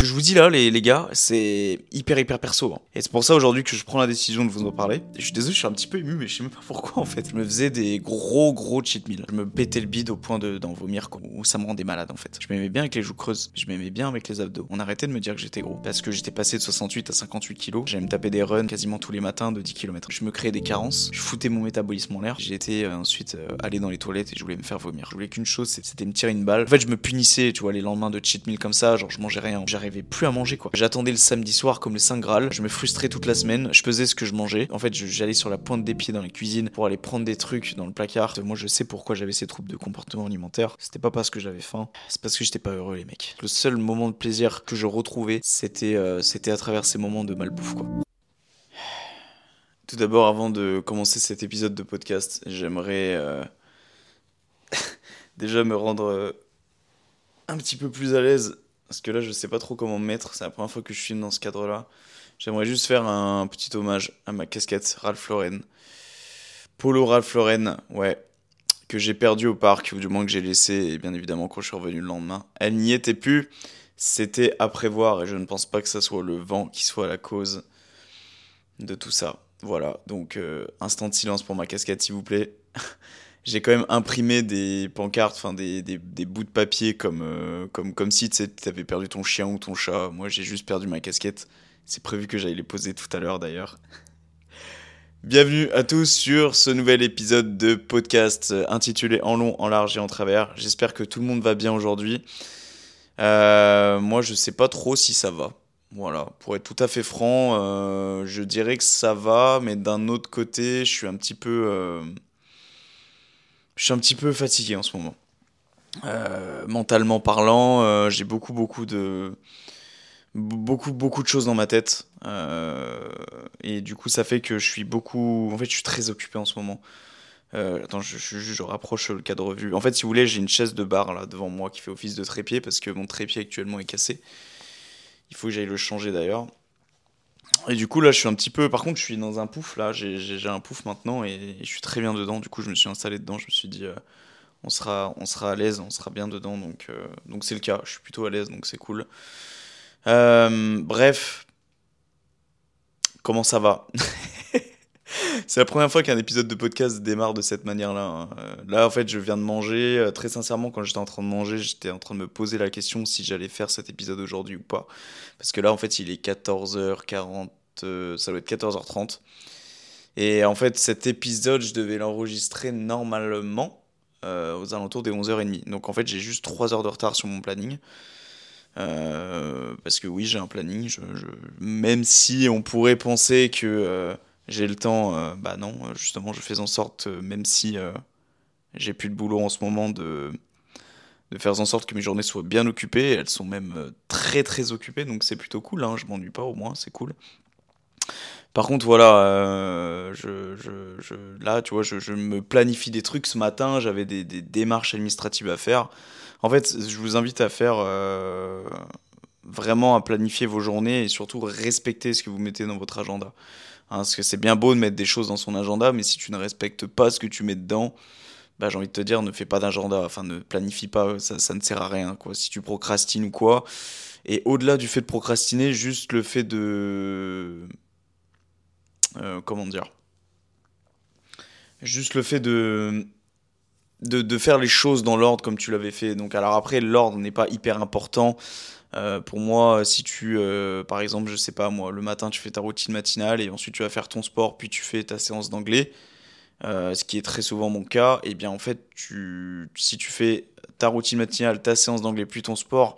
Que je vous dis là, les, les gars, c'est hyper hyper perso. hein. Et c'est pour ça aujourd'hui que je prends la décision de vous en parler. Je suis désolé, je suis un petit peu ému, mais je sais même pas pourquoi en fait. Je me faisais des gros gros cheat meals. Je me pétais le bide au point de- d'en vomir, quoi. Ou ça me rendait malade en fait. Je m'aimais bien avec les joues creuses. Je m'aimais bien avec les abdos. On arrêtait de me dire que j'étais gros. Parce que j'étais passé de 68 à 58 kilos. J'allais me taper des runs quasiment tous les matins de 10 km. Je me créais des carences. Je foutais mon métabolisme en l'air. Été euh, ensuite euh, aller dans les toilettes et je voulais me faire vomir. Je voulais qu'une chose, c'était me tirer une balle. En fait, je me punissais, tu vois, les lendemains de cheat meal comme ça. Genre, je mangeais rien. Plus à manger, quoi. J'attendais le samedi soir comme le Saint Graal. Je me frustrais toute la semaine. Je pesais ce que je mangeais. En fait, j'allais sur la pointe des pieds dans les cuisines pour aller prendre des trucs dans le placard. Moi, je sais pourquoi j'avais ces troubles de comportement alimentaire. C'était pas parce que j'avais faim. C'est parce que j'étais pas heureux, les mecs. Le seul moment de plaisir que je retrouvais, c'était euh, c'était à travers ces moments de malbouffe, quoi. Tout d'abord, avant de commencer cet épisode de podcast, j'aimerais euh, déjà me rendre euh, un petit peu plus à l'aise. Parce que là, je sais pas trop comment me mettre. C'est la première fois que je filme dans ce cadre-là. J'aimerais juste faire un petit hommage à ma casquette Ralph Lauren. Polo Ralph Lauren, ouais. Que j'ai perdu au parc, ou du moins que j'ai laissé, et bien évidemment quand je suis revenu le lendemain. Elle n'y était plus. C'était à prévoir, et je ne pense pas que ça soit le vent qui soit la cause de tout ça. Voilà, donc euh, instant de silence pour ma casquette, s'il vous plaît. J'ai quand même imprimé des pancartes, enfin des, des, bouts de papier comme, euh, comme, comme si tu avais perdu ton chien ou ton chat. Moi, j'ai juste perdu ma casquette. C'est prévu que j'aille les poser tout à l'heure d'ailleurs. Bienvenue à tous sur ce nouvel épisode de podcast euh, intitulé En long, en large et en travers. J'espère que tout le monde va bien aujourd'hui. Euh, moi, je sais pas trop si ça va. Voilà, pour être tout à fait franc, je dirais que ça va, mais d'un autre côté, je suis un petit peu, je suis un petit peu fatigué en ce moment. Euh, mentalement parlant, euh, j'ai beaucoup, beaucoup de, beaucoup, beaucoup de choses dans ma tête, euh, et du coup, ça fait que je suis beaucoup, en fait, je suis très occupé en ce moment. Attends, je, je, je rapproche le cadre vue. En fait, si vous voulez, j'ai une chaise de bar là devant moi qui fait office de trépied parce que mon trépied actuellement est cassé. Il faut que j'aille le changer d'ailleurs. Et du coup, là, je suis un petit peu. Par contre, je suis dans un pouf là. J'ai un pouf maintenant et, et je suis très bien dedans. Du coup, je me suis installé dedans. Je me suis dit, euh, on sera, on sera à l'aise, on sera bien dedans. Donc, euh, donc c'est le cas. Je suis plutôt à l'aise, donc c'est cool. Euh, bref, comment ça va? C'est la première fois qu'un épisode de podcast démarre de cette manière-là. hein. Euh, Là, en fait, je viens de manger. Euh, Très sincèrement, quand j'étais en train de manger, j'étais en train de me poser la question si j'allais faire cet épisode aujourd'hui ou pas. Parce que là, en fait, il est 14h40, euh, ça doit être 14h30. Et en fait, cet épisode, je devais l'enregistrer normalement aux alentours des 11h30. Donc en fait, j'ai juste 3 heures de retard sur mon planning. Parce que oui, j'ai un planning. Même si on pourrait penser que j'ai le temps, euh, bah non, euh, justement, je fais en sorte, euh, même si j'ai plus de boulot en ce moment, de, de faire en sorte que mes journées soient bien occupées. Elles sont même très très occupées, donc c'est plutôt cool. Hein, je m'ennuie pas au moins, c'est cool. Par contre, voilà, je, je, je- là, tu vois, je, me planifie des trucs ce matin, j'avais des, des démarches administratives à faire. En fait, je vous invite à faire vraiment à planifier vos journées et surtout respecter ce que vous mettez dans votre agenda. Hein, parce que c'est bien beau de mettre des choses dans son agenda, mais si tu ne respectes pas ce que tu mets dedans, bah, j'ai envie de te dire, ne fais pas d'agenda, enfin ne planifie pas, ça, ça ne sert à rien, quoi. Si tu procrastines ou quoi. Et au-delà du fait de procrastiner, juste le fait de... euh, comment dire Juste le fait de... De, de faire les choses dans l'ordre comme tu l'avais fait. Donc alors après, l'ordre n'est pas hyper important. Euh, pour moi, si tu, euh, par exemple, je sais pas moi, le matin tu fais ta routine matinale et ensuite tu vas faire ton sport, puis tu fais ta séance d'anglais, euh, ce qui est très souvent mon cas, et bien en fait, tu, si tu fais ta routine matinale, ta séance d'anglais, puis ton sport,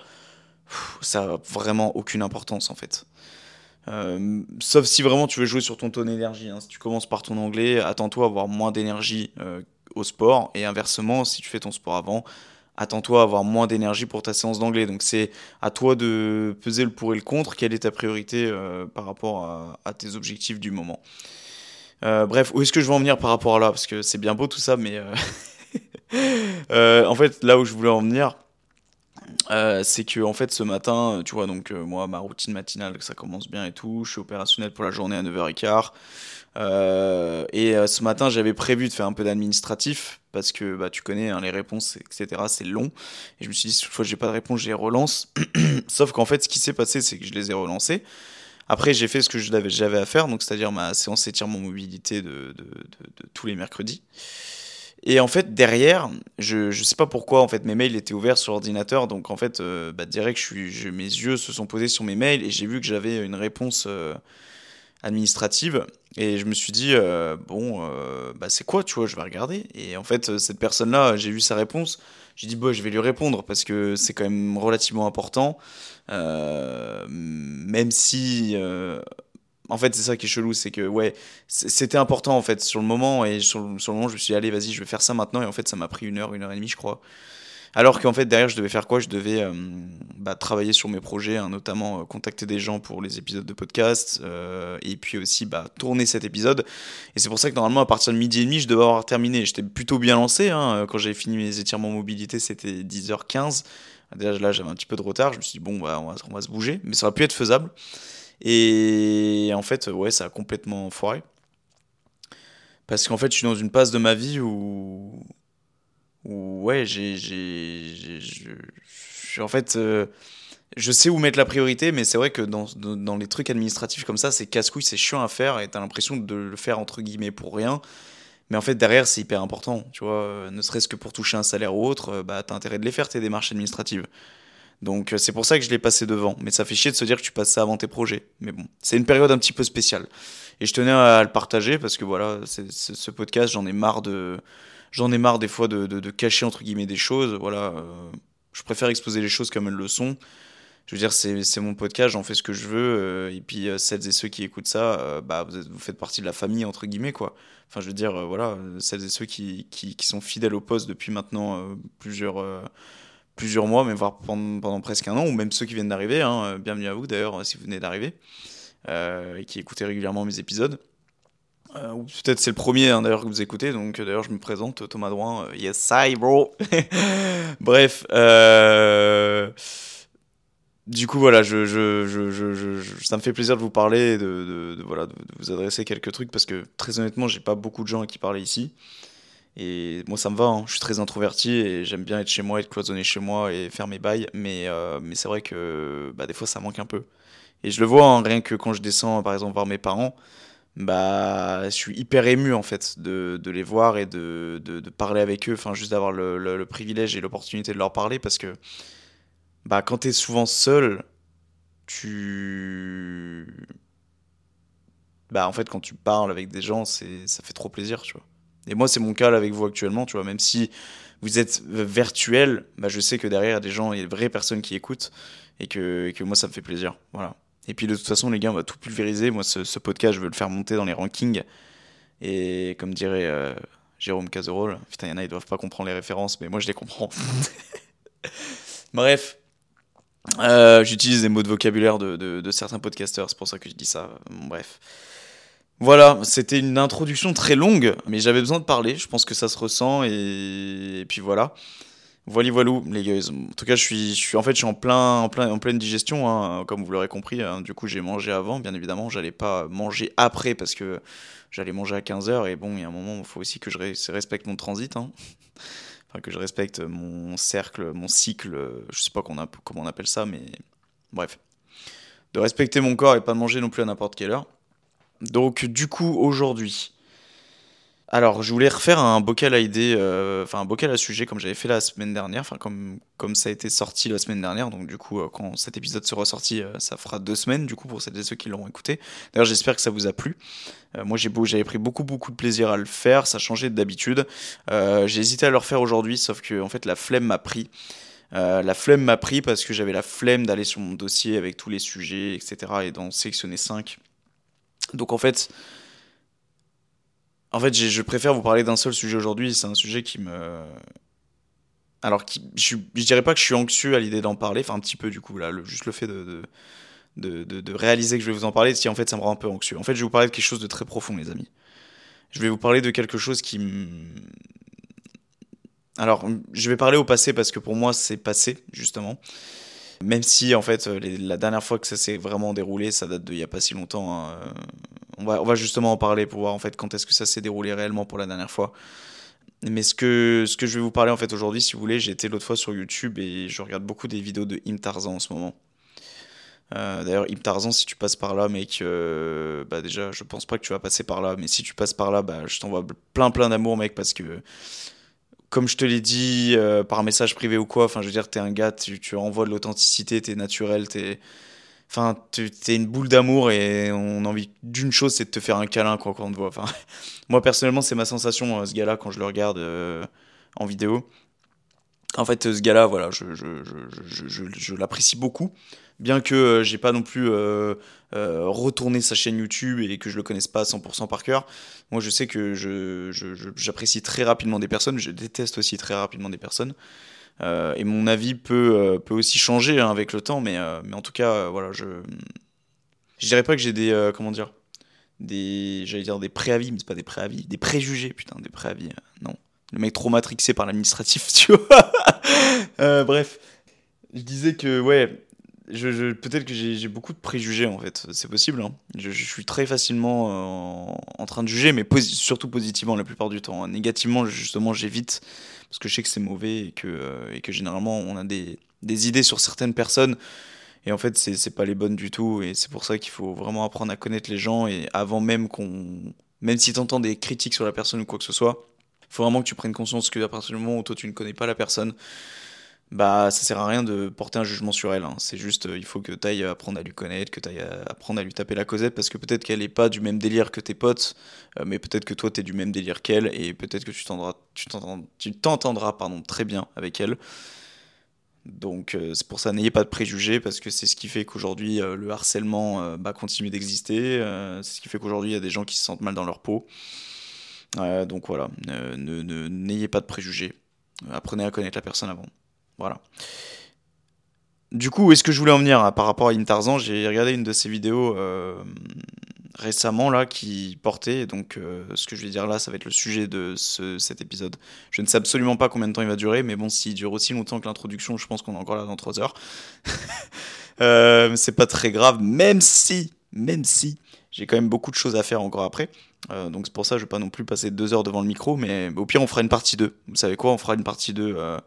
ça a vraiment aucune importance en fait. Sauf si vraiment tu veux jouer sur ton taux d'énergie. hein. Si tu commences par ton anglais, attends-toi à avoir moins d'énergie au sport, et inversement, si tu fais ton sport avant, attends-toi à avoir moins d'énergie pour ta séance d'anglais. Donc c'est à toi de peser le pour et le contre, quelle est ta priorité euh, par rapport à, tes objectifs du moment? Euh, bref, où est-ce que je veux en venir par rapport à là? Parce que c'est bien beau tout ça, mais en fait là où je voulais en venir, c'est que en fait ce matin, tu vois, donc moi ma routine matinale, ça commence bien et tout, je suis opérationnel pour la journée à 9h15. Euh, et euh, ce matin, j'avais prévu de faire un peu d'administratif parce que bah, tu connais hein, les réponses, etc. C'est long. Et je me suis dit, si fois j'ai pas de réponse, je les relance. Sauf qu'en fait, ce qui s'est passé, c'est que je les ai relancés. Après, j'ai fait ce que j'avais à faire, donc c'est-à-dire ma séance étirement mobilité de, tous les mercredis. Et en fait, derrière, je, je sais pas pourquoi, en fait, mes mails étaient ouverts sur l'ordinateur. Donc, en fait, euh, bah, direct, je je, mes yeux se sont posés sur mes mails et j'ai vu que j'avais une réponse administrative. Et je me suis dit, euh, bon, euh, bah c'est quoi, tu vois, je vais regarder. Et en fait, cette personne-là, j'ai vu sa réponse. J'ai dit, bon, je vais lui répondre parce que c'est quand même relativement important. Euh, même si. en fait, c'est ça qui est chelou, c'est que, ouais, c'était important en fait sur le moment. Et sur, sur le moment, je me suis dit, allez, vas-y, je vais faire ça maintenant. Et en fait, ça m'a pris une heure, une heure et demie, je crois. Alors qu'en fait, derrière, je devais faire quoi? Je devais euh, bah, travailler sur mes projets, hein, notamment euh, contacter des gens pour les épisodes de podcast, euh, et puis aussi bah, tourner cet épisode. Et c'est pour ça que normalement, à partir de midi et demi, je devais avoir terminé. J'étais plutôt bien lancé. Hein. Quand j'avais fini mes étirements mobilité, c'était 10h15. Déjà, là, j'avais un petit peu de retard. Je me suis dit, bon, bah, on, va, on va se bouger. Mais ça aurait pu être faisable. Et en fait, ouais, ça a complètement foiré. Parce qu'en fait, je suis dans une phase de ma vie où ouais, j'ai, j'ai, en fait, euh, je sais où mettre la priorité, mais c'est vrai que dans, dans, les trucs administratifs comme ça, c'est casse-couille, c'est chiant à faire, et t'as l'impression de le faire entre guillemets pour rien. Mais en fait, derrière, c'est hyper important, tu vois, euh, ne serait-ce que pour toucher un salaire ou autre, euh, bah, t'as intérêt de les faire, tes démarches administratives. Donc c'est pour ça que je l'ai passé devant. Mais ça fait chier de se dire que tu passes ça avant tes projets. Mais bon, c'est une période un petit peu spéciale. Et je tenais à le partager parce que voilà, ce podcast, j'en ai marre de j'en ai marre des fois de, de, cacher entre guillemets des choses. Voilà, euh, je préfère exposer les choses comme elles le sont. Je veux dire, c'est mon podcast, j'en fais ce que je veux. Euh, et puis, euh, celles et ceux qui écoutent ça, bah, vous, vous, faites partie de la famille, entre guillemets, quoi. Enfin, je veux dire, voilà, celles et ceux qui, qui, qui, sont fidèles au poste depuis maintenant plusieurs, plusieurs mois, mais voire pendant, pendant, presque un an, ou même ceux qui viennent d'arriver. Hein, bienvenue à vous, d'ailleurs, si vous venez d'arriver, et qui écoutez régulièrement mes épisodes. Euh, peut-être c'est le premier hein, d'ailleurs que vous écoutez, donc euh, d'ailleurs je me présente, Thomas Drouin, euh, yes I bro Bref, du coup voilà, je, ça me fait plaisir de vous parler, de, de, voilà, de, vous adresser quelques trucs, parce que très honnêtement j'ai pas beaucoup de gens à qui parler ici, et moi ça me va, hein. je suis très introverti et j'aime bien être chez moi, être cloisonné chez moi et faire mes bails, mais, mais c'est vrai que bah, des fois ça manque un peu. Et je le vois, hein, rien que quand je descends par exemple voir mes parents, bah, je suis hyper ému en fait de, les voir et de, parler avec eux, enfin juste d'avoir le, privilège et l'opportunité de leur parler parce que bah, quand tu es souvent seul, tu. Bah, en fait, quand tu parles avec des gens, ça fait trop plaisir, tu vois. Et moi, c'est mon cas avec vous actuellement, tu vois, même si vous êtes virtuel, bah, je sais que derrière, il y a des gens, il y a de vraies personnes qui écoutent et que, et que moi, ça me fait plaisir. Voilà. Et puis de toute façon, les gars, on va tout pulvériser. Moi, ce, podcast, je veux le faire monter dans les rankings. Et comme dirait euh, Jérôme Cazerolle, putain, il y en a, ils doivent pas comprendre les références, mais moi, je les comprends. Bref. Euh, j'utilise des mots de vocabulaire de, de, certains podcasters, c'est pour ça que je dis ça. bref. Voilà, c'était une introduction très longue, mais j'avais besoin de parler. Je pense que ça se ressent, et puis voilà. Voilà, voilà, les gars. En tout cas, je suis, je suis, en fait, je suis en, plein, en, plein, en pleine digestion, hein, comme vous l'aurez compris. Hein. Du coup, j'ai mangé avant, bien évidemment. J'allais pas manger après parce que j'allais manger à 15h. Et bon, il y a un moment, il faut aussi que je respecte mon transit. Hein. Enfin, que je respecte mon cercle, mon cycle. Je sais pas comment on appelle ça, mais bref. De respecter mon corps et pas de manger non plus à n'importe quelle heure. Donc, du coup, aujourd'hui, alors, je voulais refaire un bocal à idées, euh, enfin un bocal à sujet comme j'avais fait la semaine dernière, enfin comme, comme ça a été sorti la semaine dernière. Donc, du coup, euh, quand cet épisode sera sorti, euh, ça fera deux semaines, du coup, pour celles et ceux qui l'auront écouté. D'ailleurs, j'espère que ça vous a plu. moi, j'ai j'avais pris beaucoup, beaucoup de plaisir à le faire, ça changeait d'habitude. j'ai hésité à le refaire aujourd'hui, sauf que, en fait, la flemme m'a pris. la flemme m'a pris parce que j'avais la flemme d'aller sur mon dossier avec tous les sujets, etc. et d'en sélectionner 5. Donc, en fait. En fait, je préfère vous parler d'un seul sujet aujourd'hui. C'est un sujet qui me alors je, je dirais pas que je suis anxieux à l'idée d'en parler, enfin un petit peu du coup là, juste le fait de, de, de, réaliser que je vais vous en parler, si en fait ça me rend un peu anxieux. En fait, je vais vous parler de quelque chose de très profond, les amis. Je vais vous parler de quelque chose qui Alors, je vais parler au passé parce que pour moi c'est passé, justement. Même si en fait la dernière fois que ça s'est vraiment déroulé, ça date d'il n'y a pas si longtemps. Hein, euh, on, va, on va justement en parler pour voir en fait quand est-ce que ça s'est déroulé réellement pour la dernière fois. Mais ce que, ce que je vais vous parler en fait aujourd'hui, si vous voulez, été l'autre fois sur YouTube et je regarde beaucoup des vidéos de Im Tarzan en ce moment. Euh, d'ailleurs, Im Tarzan, si tu passes par là, mec, euh, bah déjà, je pense pas que tu vas passer par là, mais si tu passes par là, bah, je t'envoie plein plein d'amour, mec, parce que, comme je te l'ai dit euh, par message privé ou quoi, enfin, je veux dire, t'es un gars, tu, tu envoies de l'authenticité, t'es naturel, t'es. Enfin, t'es une boule d'amour et on a envie d'une chose, c'est de te faire un câlin quand on te voit. Enfin, moi, personnellement, c'est ma sensation, ce gars-là, quand je le regarde en vidéo. En fait, ce gars-là, voilà, je, l'apprécie beaucoup bien que euh, j'ai pas non plus euh, euh, retourné sa chaîne YouTube et que je le connaisse pas à 100% par cœur, moi je sais que j'apprécie très rapidement des personnes, je déteste aussi très rapidement des personnes. Et mon avis peut, peut aussi changer hein, avec le temps, mais, mais en tout cas, voilà, je. Je dirais pas que j'ai des. comment dire Des. J'allais dire des préavis, mais c'est pas des préavis, des préjugés, putain, des préavis, non. Le mec trop matrixé par l'administratif, tu vois. bref. Je disais que, ouais, je, peut-être que j'ai beaucoup de préjugés en fait, c'est possible. Hein. Je, suis très facilement euh, en train de juger, mais surtout positivement la plupart du temps. Négativement, justement, j'évite parce que je sais que c'est mauvais et que, euh, généralement on a des, idées sur certaines personnes et en fait c'est pas les bonnes du tout et c'est pour ça qu'il faut vraiment apprendre à connaître les gens et avant même qu'on. Même si tu entends des critiques sur la personne ou quoi que ce soit, faut vraiment que tu prennes conscience que partir du moment où toi tu ne connais pas la personne, bah ça sert à rien de porter un jugement sur elle. Hein. C'est juste, euh, il faut que tu ailles apprendre à lui connaître, que tu ailles apprendre à lui taper la causette, parce que peut-être qu'elle n'est pas du même délire que tes potes, euh, mais peut-être que toi tu es du même délire qu'elle, et peut-être que tu t'entendras pardon, très bien avec elle. Donc euh, c'est pour ça, n'ayez pas de préjugés, parce que c'est ce qui fait qu'aujourd'hui le harcèlement bah, continue d'exister, c'est ce qui fait qu'aujourd'hui il y a des gens qui se sentent mal dans leur peau. donc voilà, n'ayez ne, n'ayez pas de préjugés, apprenez à connaître la personne avant. Voilà. Du coup, où est-ce que je voulais en venir par rapport à Intarzan? J'ai regardé une de ses vidéos euh, récemment là qui portait, donc euh, ce que je vais dire là, ça va être le sujet de cet épisode. Je ne sais absolument pas combien de temps il va durer, mais bon, s'il dure aussi longtemps que l'introduction, je pense qu'on est encore là dans 3 heures. euh, c'est pas très grave, même si, même si, j'ai quand même beaucoup de choses à faire encore après. Euh, donc c'est pour ça que je vais pas non plus passer 2 heures devant le micro, mais au pire on fera une partie 2. Vous savez quoi, on fera une partie 2 euh,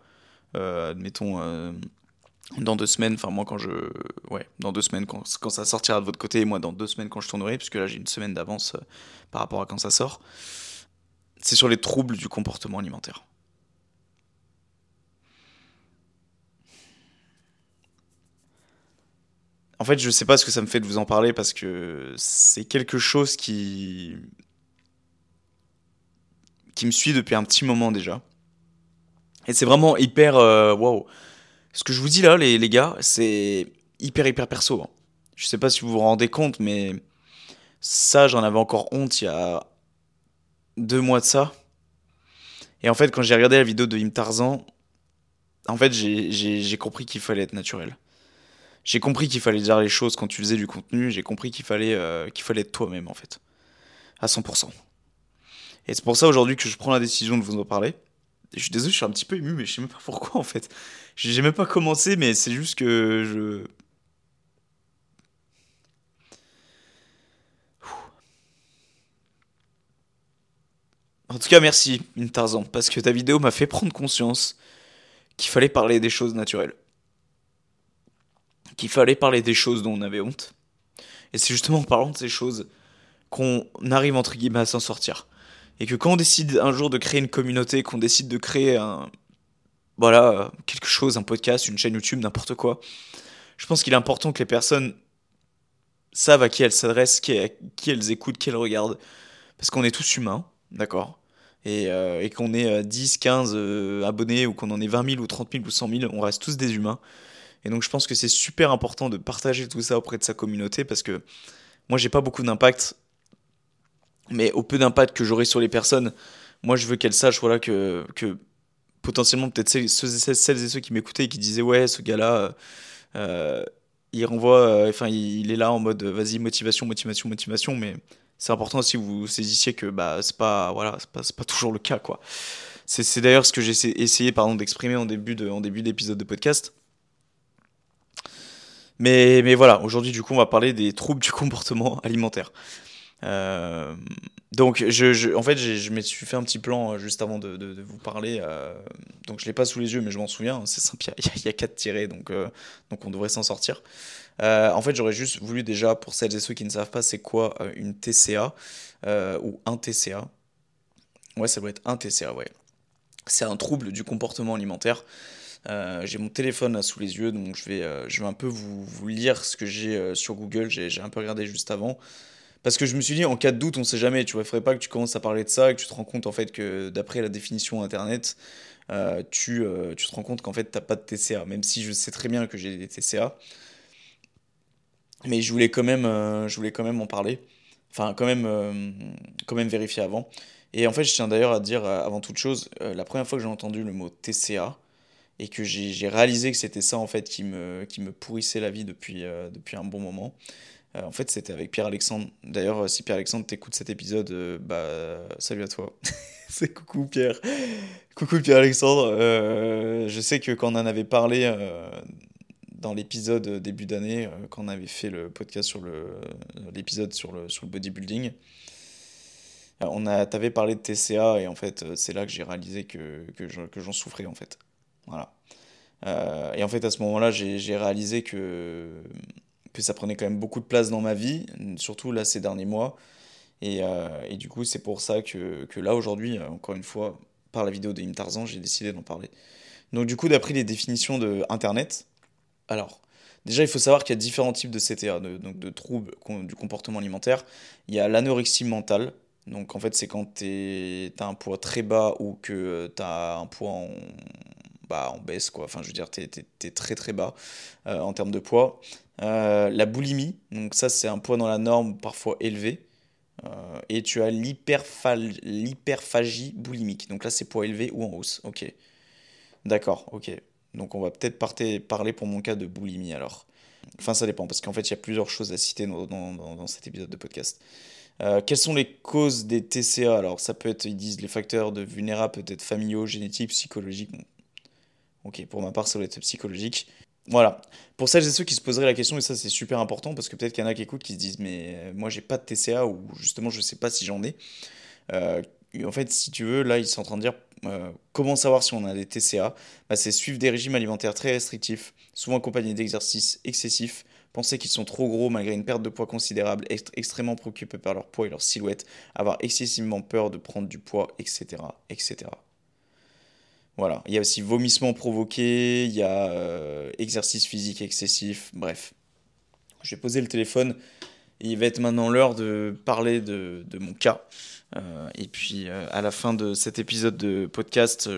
admettons euh, dans deux semaines, enfin moi quand je, ouais, dans deux semaines quand, quand, ça sortira de votre côté, et moi dans deux semaines quand je tournerai, puisque là j'ai une semaine d'avance euh, par rapport à quand ça sort, c'est sur les troubles du comportement alimentaire. En fait, je sais pas ce que ça me fait de vous en parler parce que c'est quelque chose qui qui me suit depuis un petit moment déjà. Et c'est vraiment hyper. Euh, waouh! Ce que je vous dis là, les, les gars, c'est hyper, hyper perso. Hein. Je sais pas si vous vous rendez compte, mais ça, j'en avais encore honte il y a deux mois de ça. Et en fait, quand j'ai regardé la vidéo de Im Tarzan, en fait, j'ai compris qu'il fallait être naturel. J'ai compris qu'il fallait dire les choses quand tu faisais du contenu. J'ai compris qu'il fallait, euh, qu'il fallait être toi-même, en fait. À 100%. Et c'est pour ça aujourd'hui que je prends la décision de vous en parler. Je suis désolé, je suis un petit peu ému, mais je sais même pas pourquoi en fait. J'ai même pas commencé, mais c'est juste que je. En tout cas, merci, Tarzan, parce que ta vidéo m'a fait prendre conscience qu'il fallait parler des choses naturelles. Qu'il fallait parler des choses dont on avait honte. Et c'est justement en parlant de ces choses qu'on arrive entre guillemets à s'en sortir et que quand on décide un jour de créer une communauté, qu'on décide de créer un, voilà, quelque chose, un podcast, une chaîne YouTube, n'importe quoi, je pense qu'il est important que les personnes savent à qui elles s'adressent, qui, qui, elles écoutent, qui elles regardent, parce qu'on est tous humains, d'accord? Et, euh, et qu'on ait 10, 15 euh, abonnés, ou qu'on en ait 20 000, ou 30 000, ou 100 000, on reste tous des humains. Et donc je pense que c'est super important de partager tout ça auprès de sa communauté, parce que moi j'ai pas beaucoup d'impact mais au peu d'impact que j'aurai sur les personnes, moi je veux qu'elles sachent voilà, que, que potentiellement peut-être celles, celles et ceux qui m'écoutaient et qui disaient ouais ce gars-là il renvoie enfin il, est là en mode vas-y motivation motivation motivation mais c'est important que vous saisissiez que bah c'est pas voilà pas, pas toujours le cas quoi c'est d'ailleurs ce que j'ai essayé d'exprimer en début de d'épisode de podcast mais, mais voilà, aujourd'hui, du coup, on va parler des troubles du comportement alimentaire. Euh, donc, je, en fait, je me suis fait un petit plan euh, juste avant de, vous parler. Euh, donc, je l'ai pas sous les yeux, mais je m'en souviens. C'est simple, il y, a, quatre tirés, donc, donc on devrait s'en sortir. en fait, j'aurais juste voulu déjà, pour celles et ceux qui ne savent pas, c'est quoi une TCA ou un TCA. Ouais, ça doit être un TCA, ouais. C'est un trouble du comportement alimentaire. J'ai mon téléphone sous les yeux, donc je vais, je vais un peu vous, lire ce que j'ai sur Google. J'ai un peu regardé juste avant. Parce que je me suis dit, en cas de doute, on sait jamais. Tu vois, il pas que tu commences à parler de ça et que tu te rends compte en fait que d'après la définition internet, tu, tu te rends compte qu'en fait, tu n'as pas de TCA. Même si je sais très bien que j'ai des TCA. Mais je voulais quand même, je voulais quand même en parler. Enfin, quand même, quand même vérifier avant. Et en fait, je tiens d'ailleurs à dire, avant toute chose, la première fois que j'ai entendu le mot TCA, et que j'ai réalisé que c'était ça en fait qui me, pourrissait la vie euh, depuis un bon moment. Euh, en fait, c'était avec Pierre-Alexandre. D'ailleurs, euh, si Pierre-Alexandre t'écoute cet épisode, bah salut à toi. C'est coucou Pierre. Coucou Pierre-Alexandre. je sais que quand on en avait parlé dans l'épisode début d'année, quand on avait fait le podcast sur l'épisode sur le, sur le bodybuilding, on a, t'avais parlé de TCA et en fait, c'est là que j'ai réalisé que, que j'en souffrais en fait. Voilà. Euh, et en fait, à ce moment-là, j'ai réalisé que, que ça prenait quand même beaucoup de place dans ma vie, surtout là ces derniers mois. Et, euh, et du coup, c'est pour ça que, que là, aujourd'hui, encore une fois, par la vidéo de Im Tarzan, j'ai décidé d'en parler. Donc, du coup, d'après les définitions de Internet, alors, déjà, il faut savoir qu'il y a différents types de CTA, de, donc de troubles du comportement alimentaire. Il y a l'anorexie mentale. Donc, en fait, c'est quand tu as un poids très bas ou que tu as un poids en, bah, en baisse, quoi. Enfin, je veux dire, tu es, très très bas euh, en termes de poids. Euh, la boulimie, donc ça, c'est un poids dans la norme, parfois élevé. Euh, et tu as l'hyperphagie boulimique. Donc là, c'est poids élevé ou en hausse. Ok. D'accord, ok. Donc on va peut-être parler pour mon cas de boulimie alors. Enfin, ça dépend, parce qu'en fait, il y a plusieurs choses à citer dans, dans, dans cet épisode de podcast. quelles sont les causes des TCA Alors, ça peut être, ils disent, les facteurs de vulnérable, peut-être familiaux, génétiques, psychologiques. Ok, pour ma part, ça doit être psychologique. Voilà. Pour celles et ceux qui se poseraient la question, et ça c'est super important, parce que peut-être qu'il y en a qui écoutent qui se disent, mais euh, moi j'ai pas de TCA, ou justement je sais pas si j'en ai. Euh, en fait, si tu veux, là ils sont en train de dire euh, comment savoir si on a des TCA bah, C'est suivre des régimes alimentaires très restrictifs, souvent accompagnés d'exercices excessifs, penser qu'ils sont trop gros malgré une perte de poids considérable, être extrêmement préoccupés par leur poids et leur silhouette, avoir excessivement peur de prendre du poids, etc. etc. Voilà. Il y a aussi vomissement provoqué, il y a euh, exercice physique excessif, bref. Je vais poser le téléphone et il va être maintenant l'heure de parler de, de mon cas. Euh, et puis euh, à la fin de cet épisode de podcast,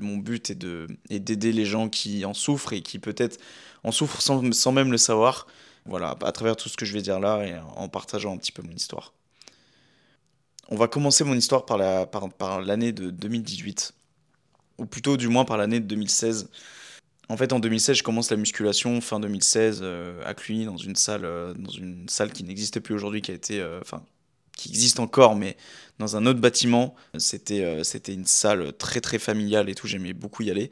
mon but est d'aider les gens qui en souffrent et qui peut-être en souffrent sans, même le savoir. Voilà, à travers tout ce que je vais dire là et en partageant un petit peu mon histoire. On va commencer mon histoire par l'année par, par de 2018 ou plutôt du moins par l'année de 2016. En fait, en 2016, je commence la musculation fin 2016 euh, à Cluny dans une salle, euh, dans une salle qui n'existe plus aujourd'hui, qui a été, euh, enfin, qui existe encore, mais dans un autre bâtiment. C'était, c'était une salle très très familiale et tout. J'aimais beaucoup y aller.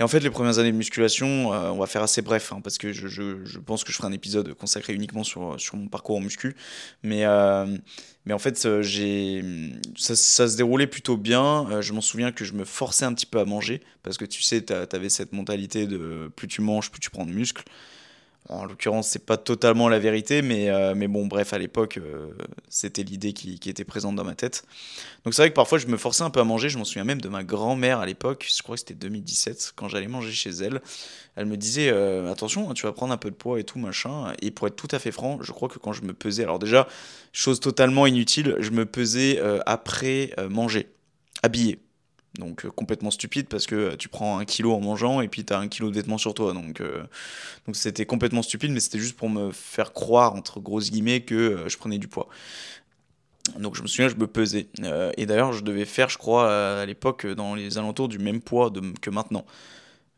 Et en fait, les premières années de musculation, euh, on va faire assez bref, hein, parce que je, je, pense que je ferai un épisode consacré uniquement sur, sur mon parcours en muscu. Mais, euh, mais en fait, euh, j'ai, ça, ça, se déroulait plutôt bien. je m'en souviens que je me forçais un petit peu à manger, parce que tu sais, tu avais cette mentalité de plus tu manges, plus tu prends de muscles. En l'occurrence, c'est pas totalement la vérité, mais, euh, mais bon, bref, à l'époque, euh, c'était l'idée qui, qui, était présente dans ma tête. Donc c'est vrai que parfois, je me forçais un peu à manger. Je m'en souviens même de ma grand-mère à l'époque, je crois que c'était 2017, quand j'allais manger chez elle. Elle me disait euh, Attention, hein, tu vas prendre un peu de poids et tout, machin. Et pour être tout à fait franc, je crois que quand je me pesais, alors déjà, chose totalement inutile, je me pesais après manger, habillé. Donc euh, complètement stupide parce que euh, tu prends un kilo en mangeant et puis tu as un kilo de vêtements sur toi. Donc euh, donc c'était complètement stupide, mais c'était juste pour me faire croire, entre grosses guillemets, que je prenais du poids. Donc je me souviens, je me pesais. Et d'ailleurs, je devais faire, je crois, à l'époque, dans les alentours du même poids que maintenant.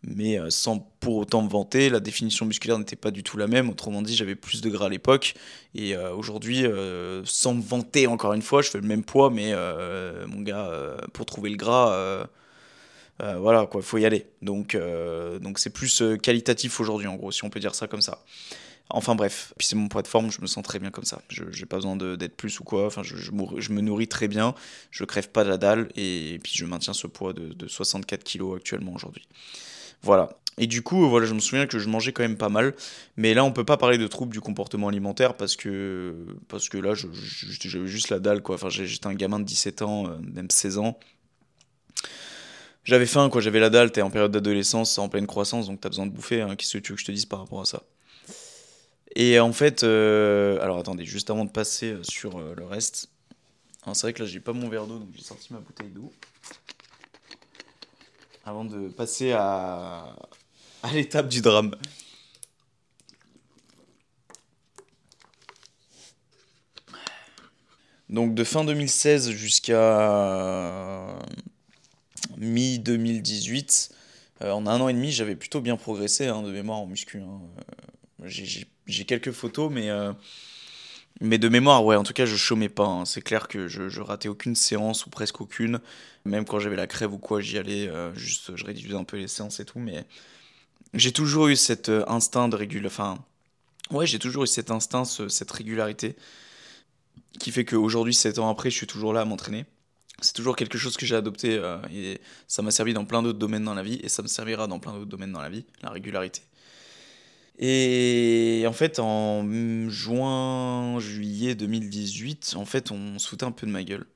Mais euh, sans pour autant me vanter, la définition musculaire n'était pas du tout la même. Autrement dit, j'avais plus de gras à l'époque. Et euh, aujourd'hui, sans me vanter encore une fois, je fais le même poids, mais mon gars, pour trouver le gras, voilà, quoi, faut y aller. Donc donc c'est plus qualitatif aujourd'hui, en gros, si on peut dire ça comme ça. Enfin bref, puis c'est mon poids de forme, je me sens très bien comme ça. Je n'ai pas besoin d'être plus ou quoi. Enfin, je, me nourris très bien, je crève pas de la dalle et, puis je maintiens ce poids de, 64 kg actuellement aujourd'hui. Voilà. Et du coup, voilà, je me souviens que je mangeais quand même pas mal. Mais là, on peut pas parler de troubles du comportement alimentaire parce que, parce que là, j'avais juste la dalle, quoi. Enfin, j'étais un gamin de 17 ans, euh, même 16 ans. J'avais faim, quoi. J'avais la dalle, t'es en période d'adolescence, en pleine croissance, donc t'as besoin de bouffer. Hein. Qu'est-ce que tu veux que je te dise par rapport à ça? Et en fait, euh, alors attendez, juste avant de passer euh, sur le reste, c'est vrai que là j'ai pas mon verre d'eau, donc j'ai sorti ma bouteille d'eau. Avant de passer à, à l'étape du drame. Donc de fin 2016 jusqu'à mi-2018, en un an et demi, j'avais plutôt bien progressé hein, de mémoire en muscu. Hein. J'ai j'ai quelques photos, mais, euh, mais de mémoire, ouais, en tout cas, je chômais pas. Hein. C'est clair que je, ratais aucune séance ou presque aucune. Même quand j'avais la crève ou quoi, j'y allais. Euh, juste, je réduisais un peu les séances et tout, mais j'ai toujours eu cet euh, instinct de régul. Enfin, ouais, j'ai toujours eu cet instinct, cette régularité qui fait qu'aujourd'hui, 7 ans après, je suis toujours là à m'entraîner. C'est toujours quelque chose que j'ai adopté et ça m'a servi dans plein d'autres domaines dans la vie et ça me servira dans plein d'autres domaines dans la vie, la régularité. Et en fait, en juin, juillet 2018, en fait, on se foutait un peu de ma gueule.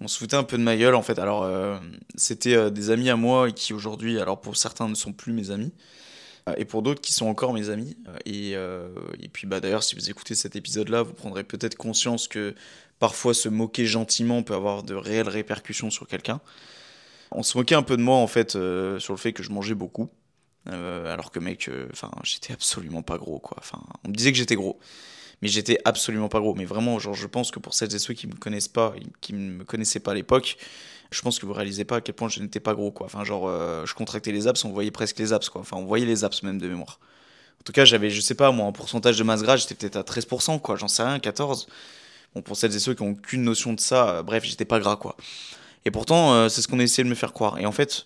On se foutait un peu de ma gueule, en fait. Alors, euh, c'était euh, des amis à moi qui aujourd'hui, alors pour certains, ne sont plus mes amis. Euh, et pour d'autres qui sont encore mes amis. Et, et puis, bah, d'ailleurs, si vous écoutez cet épisode-là, vous prendrez peut-être conscience que parfois se moquer gentiment peut avoir de réelles répercussions sur quelqu'un. On se moquait un peu de moi, en fait, sur le fait que je mangeais beaucoup. Euh, alors que mec, euh, enfin, j'étais absolument pas gros, quoi. Enfin, on me disait que j'étais gros, mais j'étais absolument pas gros. Mais vraiment, genre, je pense que pour celles et ceux qui me connaissent pas, qui me connaissaient pas à l'époque, je pense que vous réalisez pas à quel point je n'étais pas gros, quoi. Enfin, genre, euh, je contractais les abs, on voyait presque les abs, quoi. Enfin, on voyait les abs même de mémoire. En tout cas, j'avais, je sais pas, moi, en pourcentage de masse grasse, j'étais peut-être à 13%, quoi. J'en sais rien, 14. Bon, pour celles et ceux qui ont aucune notion de ça, bref, j'étais pas gras, quoi. Et pourtant, c'est ce qu'on essayait de me faire croire. Et en fait,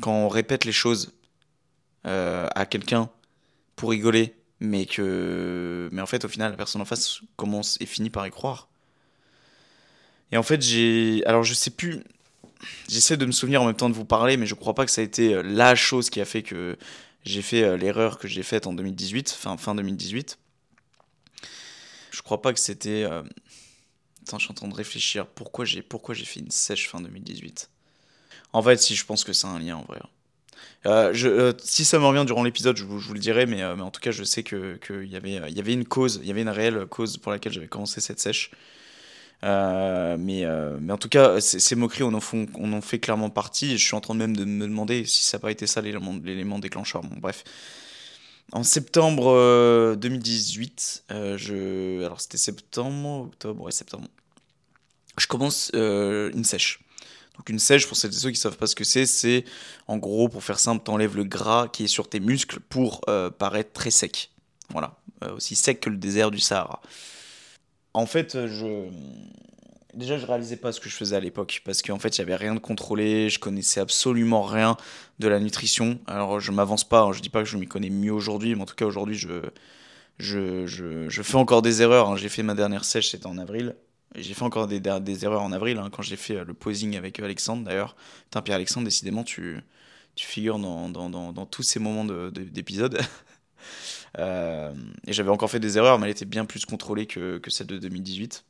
quand on répète les choses euh, à quelqu'un pour rigoler, mais que, mais en fait, au final, la personne en face commence et finit par y croire. Et en fait, j'ai, alors je sais plus, j'essaie de me souvenir en même temps de vous parler, mais je crois pas que ça a été euh, la chose qui a fait que j'ai fait euh, l'erreur que j'ai faite en 2018, fin, fin 2018. Je crois pas que c'était. Attends, je suis en train de réfléchir. Pourquoi j'ai pourquoi j'ai fait une sèche fin 2018 En fait, si je pense que c'est un lien en vrai. Euh, euh, si ça me revient durant l'épisode, je, vous le dirai, mais, euh, mais, en tout cas, je sais qu'il y, avait, une cause, il y avait une réelle cause pour laquelle j'avais commencé cette sèche. mais, en tout cas, ces moqueries on en, fait clairement partie. Je suis en train même de me demander si ça n'a pas été ça l'élément déclencheur. Bref. En septembre 2018, je... alors c'était septembre, octobre, ouais, septembre, je commence une sèche. Donc une sèche, pour ceux qui ne savent pas ce que c'est, c'est en gros, pour faire simple, t'enlèves le gras qui est sur tes muscles pour euh, paraître très sec. Voilà, euh, aussi sec que le désert du Sahara. En fait, je... Déjà, je réalisais pas ce que je faisais à l'époque, parce qu'en fait, avait rien de contrôlé, je connaissais absolument rien de la nutrition. Alors, je m'avance pas, hein, je dis pas que je m'y connais mieux aujourd'hui, mais en tout cas, aujourd'hui, je, je, je, je, fais encore des erreurs. Hein. J'ai fait ma dernière sèche, c'était en avril. J'ai fait encore des, des, erreurs en avril, hein, quand j'ai fait euh, le posing avec euh, Alexandre d'ailleurs. Putain, Pierre-Alexandre, décidément, tu, tu figures dans, dans, dans, tous ces moments d'épisode. euh, et j'avais encore fait des erreurs, mais elle était bien plus contrôlée que, que celle de 2018.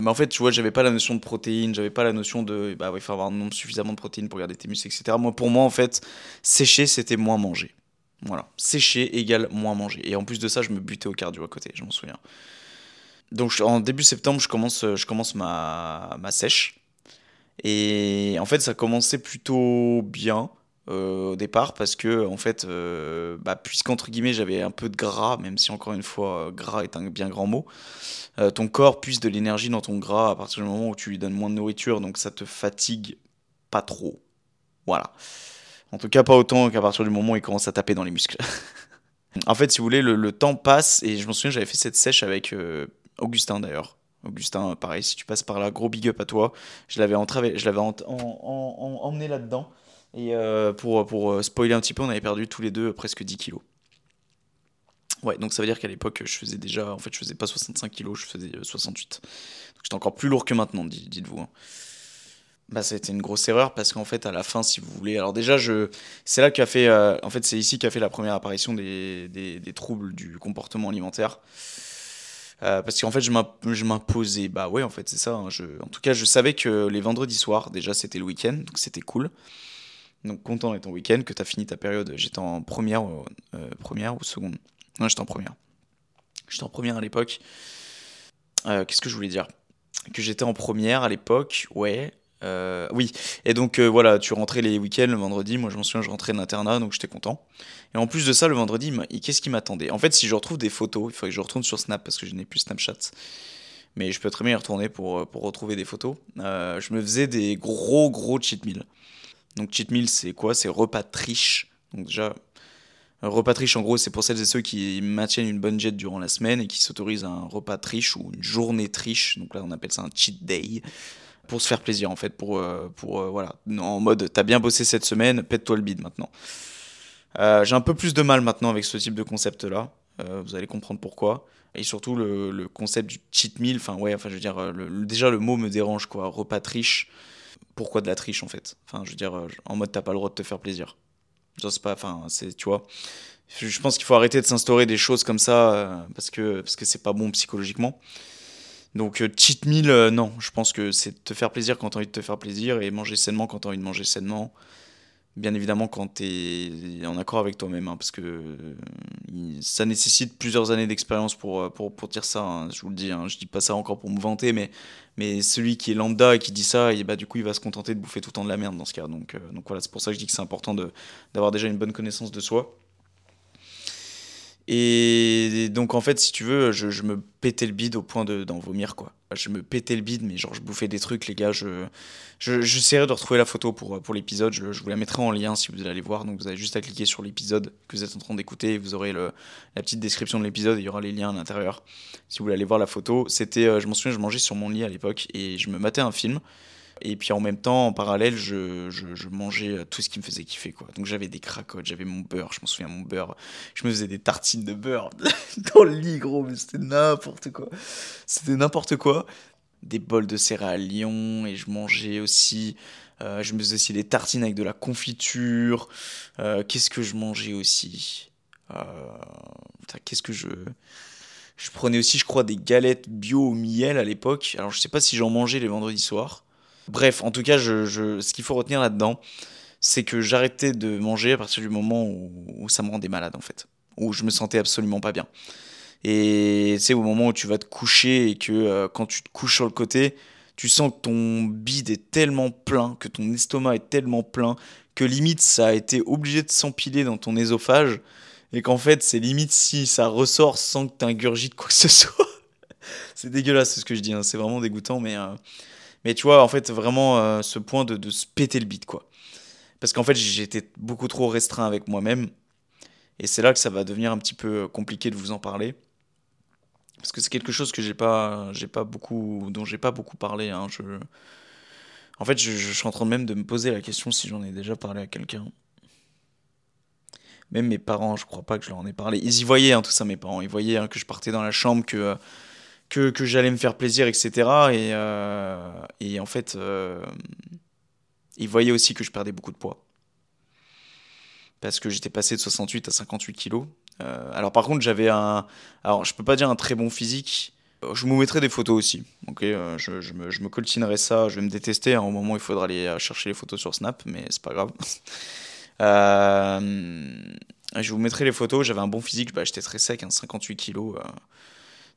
Mais en fait, tu vois, j'avais pas la notion de protéines, j'avais pas la notion de. Bah, il faut avoir un nombre suffisamment de protéines pour garder tes muscles, etc. Moi, pour moi, en fait, sécher, c'était moins manger. Voilà. Sécher égale moins manger. Et en plus de ça, je me butais au cardio à côté, je m'en souviens. Donc en début septembre, je commence, je commence ma, ma sèche. Et en fait, ça commençait plutôt bien. au départ parce que en fait bah, puisqu'entre guillemets j'avais un peu de gras même si encore une fois gras est un bien grand mot ton corps puise de l'énergie dans ton gras à partir du moment où tu lui donnes moins de nourriture donc ça te fatigue pas trop voilà en tout cas pas autant qu'à partir du moment où il commence à taper dans les muscles en fait si vous voulez le, temps passe et je me souviens j'avais fait cette sèche avec Augustin d'ailleurs Augustin, pareil, si tu passes par là, gros big up à toi. Je l'avais emmené là-dedans. Et euh, pour, pour euh, spoiler un petit peu, on avait perdu tous les deux presque 10 kilos. Ouais, donc ça veut dire qu'à l'époque, je faisais déjà, en fait, je faisais pas 65 kilos, je faisais 68. Euh, donc j'étais encore plus lourd que maintenant, dites-vous. Hein. Bah, ça a été une grosse erreur parce qu'en fait, à la fin, si vous voulez, alors déjà, je, c'est là qu'a fait, en fait, c'est ici qu'a fait la première apparition des, des troubles du comportement alimentaire. Euh, parce qu'en fait, je m'imposais. Bah ouais, en fait, c'est ça. Hein, en tout cas, je savais que les vendredis soirs, déjà, c'était le week-end, donc c'était cool. Donc, content d'être en week-end, que tu as fini ta période. J'étais en première, euh, première ou seconde Non, j'étais en première. J'étais en première à l'époque. Euh, qu'est-ce que je voulais dire? Que j'étais en première à l'époque, ouais. Euh, oui, et donc euh, voilà, tu rentrais les week-ends le vendredi. Moi, je m'en souviens, je rentrais de l'internat, donc j'étais content. Et en plus de ça, le vendredi, qu'est-ce qui m'attendait? En fait, si je retrouve des photos, il faudrait que je retourne sur Snap parce que je n'ai plus Snapchat. Mais je peux très bien y retourner pour, euh, pour retrouver des photos. je me faisais des gros, gros cheat meals. Donc, cheat meal, c'est quoi? C'est repas triche. Donc, déjà, repas triche, en gros, c'est pour celles et ceux qui maintiennent une bonne jet durant la semaine et qui s'autorisent un repas triche ou une journée triche. Donc là, on appelle ça un cheat day pour se faire plaisir en fait, pour, euh, pour euh, voilà, en mode t'as bien bossé cette semaine, pète-toi le bide maintenant. Euh, j'ai un peu plus de mal maintenant avec ce type de concept là, vous allez comprendre pourquoi. Et surtout le, concept du cheat meal, enfin ouais, enfin je veux dire, déjà le mot me dérange quoi, repas triche. Pourquoi de la triche en fait? Enfin je veux dire, en mode t'as pas le droit de te faire plaisir. Je pas, enfin c'est, tu vois. Je pense qu'il faut arrêter de s'instaurer des choses comme ça parce que parce que c'est pas bon psychologiquement. Donc euh, cheat meal, euh, non, je pense que c'est te faire plaisir quand tu as envie de te faire plaisir et manger sainement quand tu as envie de manger sainement. Bien évidemment quand tu es en accord avec toi-même, hein, parce que euh, ça nécessite plusieurs années d'expérience pour, pour, pour, dire ça, hein, je vous le dis, hein, je dis pas ça encore pour me vanter, mais, mais celui qui est lambda et qui dit ça, et bah, du coup il va se contenter de bouffer tout le temps de la merde dans ce cas. Donc, donc voilà, c'est pour ça que je dis que c'est important d'avoir déjà une bonne connaissance de soi. Et donc en fait, si tu veux, je, je me pétais le bide au point d'en vomir quoi. Je me pétais le bide, mais genre je bouffais des trucs, les gars. Je j'essaierai de retrouver la photo pour, pour l'épisode. Je, je, vous la mettrai en lien si vous allez aller voir. Donc vous avez juste à cliquer sur l'épisode que vous êtes en train d'écouter. Vous aurez le, la petite description de l'épisode. Il y aura les liens à l'intérieur. Si vous voulez aller voir la photo, c'était, euh, je m'en souviens, je mangeais sur mon lit à l'époque et je me matais un film. Et puis en même temps, en parallèle, je, mangeais euh, tout ce qui me faisait kiffer. Quoi. Donc j'avais des cracottes, j'avais mon beurre, je m'en souviens, mon beurre. Je me faisais des tartines de beurre dans le lit, gros, mais c'était n'importe quoi. C'était n'importe quoi. Des bols de céréales Lyon, et je mangeais aussi. Euh, je me faisais aussi des tartines avec de la confiture. Euh, qu'est-ce que je mangeais aussi? Qu'est-ce que je. Je prenais aussi, je crois, des galettes bio au miel à l'époque. Alors je sais pas si j'en mangeais les vendredis soirs. Bref, en tout cas, ce qu'il faut retenir là-dedans, c'est que j'arrêtais de manger à partir du moment où, ça me rendait malade, en fait. Où je me sentais absolument pas bien. Et c'est au moment où tu vas te coucher et que euh, quand tu te couches sur le côté, tu sens que ton bide est tellement plein, que ton estomac est tellement plein, que limite ça a été obligé de s'empiler dans ton ésophage, et qu'en fait c'est limite si ça ressort sans que tu ingurgites quoi que ce soit. c'est dégueulasse ce que je dis, hein. c'est vraiment dégoûtant, mais euh, mais tu vois, en fait, vraiment euh, ce point de, se péter le bide, quoi. Parce qu'en fait, j'étais beaucoup trop restreint avec moi-même. Et c'est là que ça va devenir un petit peu compliqué de vous en parler. Parce que c'est quelque chose que j'ai pas, j'ai pas beaucoup, dont j'ai pas beaucoup parlé. Hein. En fait, je, je, suis en train même de me poser la question si j'en ai déjà parlé à quelqu'un. Même mes parents, je crois pas que je leur en ai parlé. Ils y voyaient hein, tout ça, mes parents. Ils voyaient hein, que je partais dans la chambre, que euh, que, que j'allais me faire plaisir, etc. Et, euh, et en fait, euh, il voyait aussi que je perdais beaucoup de poids. Parce que j'étais passé de 68 à 58 kilos. Euh, alors par contre, j'avais un... Alors je peux pas dire un très bon physique. Je vous mettrai des photos aussi. Ok, je, je, me, je me coltinerai ça. Je vais me détester hein, au moment il faudra aller chercher les photos sur Snap, mais c'est pas grave. je vous mettrai les photos. J'avais un bon physique. Bah, j'étais très sec, 58 hein, kilos.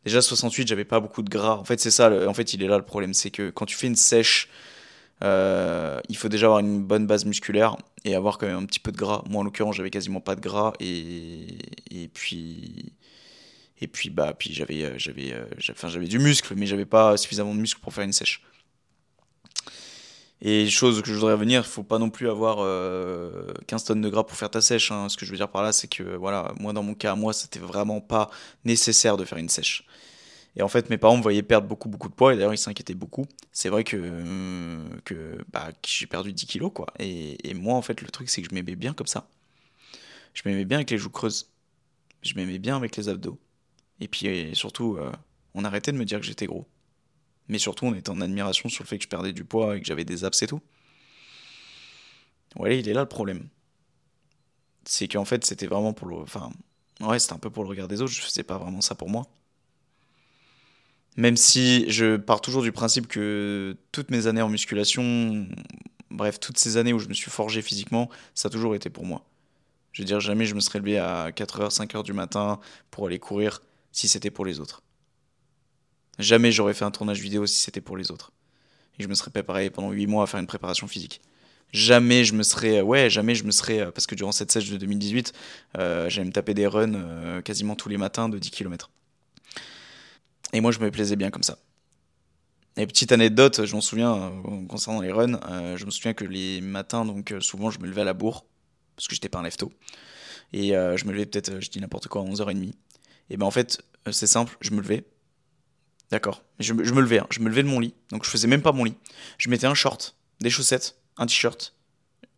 Déjà 68, j'avais pas beaucoup de gras. En fait, c'est ça. En fait, il est là le problème, c'est que quand tu fais une sèche Euh, il faut déjà avoir une bonne base musculaire et avoir quand même un petit peu de gras. Moi, en l'occurrence, j'avais quasiment pas de gras et, puis et puis bah puis j'avais euh, j'avais euh, j'avais du muscle, mais j'avais pas suffisamment de muscle pour faire une sèche. Et chose que je voudrais revenir, faut pas non plus avoir 15 tonnes de gras pour faire ta sèche. Hein. Ce que je veux dire par là, c'est que voilà, moi dans mon cas, moi c'était vraiment pas nécessaire de faire une sèche. Et en fait, mes parents me voyaient perdre beaucoup, beaucoup de poids, et d'ailleurs, ils s'inquiétaient beaucoup. C'est vrai que, que, bah, j'ai perdu 10 kilos, quoi. Et, et, moi, en fait, le truc, c'est que je m'aimais bien comme ça. Je m'aimais bien avec les joues creuses. Je m'aimais bien avec les abdos. Et puis, surtout, euh, on arrêtait de me dire que j'étais gros. Mais surtout, on était en admiration sur le fait que je perdais du poids et que j'avais des abs et tout. Ouais, il est là le problème. C'est qu'en fait, c'était vraiment pour le. Enfin, ouais, c'était un peu pour le regard des autres, je faisais pas vraiment ça pour moi. Même si je pars toujours du principe que toutes mes années en musculation, bref, toutes ces années où je me suis forgé physiquement, ça a toujours été pour moi. Je veux dire, jamais je me serais levé à 4h, 5h du matin pour aller courir si c'était pour les autres. Jamais j'aurais fait un tournage vidéo si c'était pour les autres. Et je me serais préparé pendant 8 mois à faire une préparation physique. Jamais je me serais. Ouais, jamais je me serais. Parce que durant cette sèche de 2018, euh, j'allais me taper des runs euh, quasiment tous les matins de 10 km. Et moi, je me plaisais bien comme ça. Et petite anecdote, je m'en souviens, euh, concernant les runs, euh, je me souviens que les matins, donc euh, souvent, je me levais à la bourre, parce que j'étais pas un lefto. Et je me levais peut-être, je dis n'importe quoi, à 11h30. Et ben en fait, c'est simple, je me levais. D'accord. Je, je, me levais, hein, je me levais de mon lit, donc je faisais même pas mon lit. Je mettais un short, des chaussettes, un t-shirt.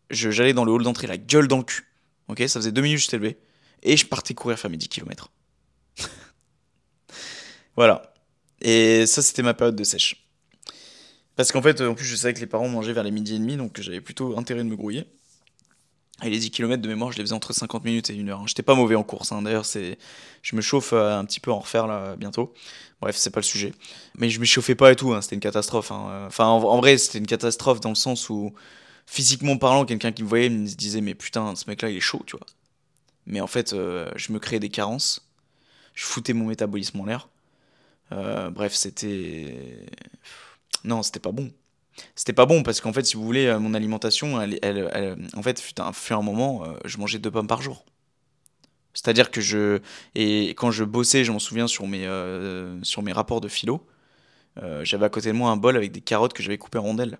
J'allais dans le hall d'entrée, la gueule dans le cul. Ok, ça faisait deux minutes que j'étais levé. Et je partais courir faire mes 10 km. Voilà. Et ça, c'était ma période de sèche. Parce qu'en fait, en plus, je savais que les parents mangeaient vers les midi et demi, donc j'avais plutôt intérêt de me grouiller. Et les 10 km de mémoire, je les faisais entre 50 minutes et 1 heure. J'étais pas mauvais en course, hein. d'ailleurs, c'est... je me chauffe euh, un petit peu en refaire là bientôt. Bref, c'est pas le sujet. Mais je me chauffais pas et tout, hein. c'était une catastrophe. Hein. Enfin, en, vrai, c'était une catastrophe dans le sens où, physiquement parlant, quelqu'un qui me voyait me disait, mais putain, ce mec-là, il est chaud, tu vois. Mais en fait, euh, je me créais des carences, je foutais mon métabolisme en l'air. Euh, bref, c'était. Non, c'était pas bon. C'était pas bon parce qu'en fait, si vous voulez, euh, mon alimentation, elle, en fait, fut un, fut un moment, euh, je mangeais deux pommes par jour. C'est-à-dire que je. Et quand je bossais, je m'en souviens sur mes, sur mes rapports de philo, j'avais à côté de moi un bol avec des carottes que j'avais coupées en rondelles.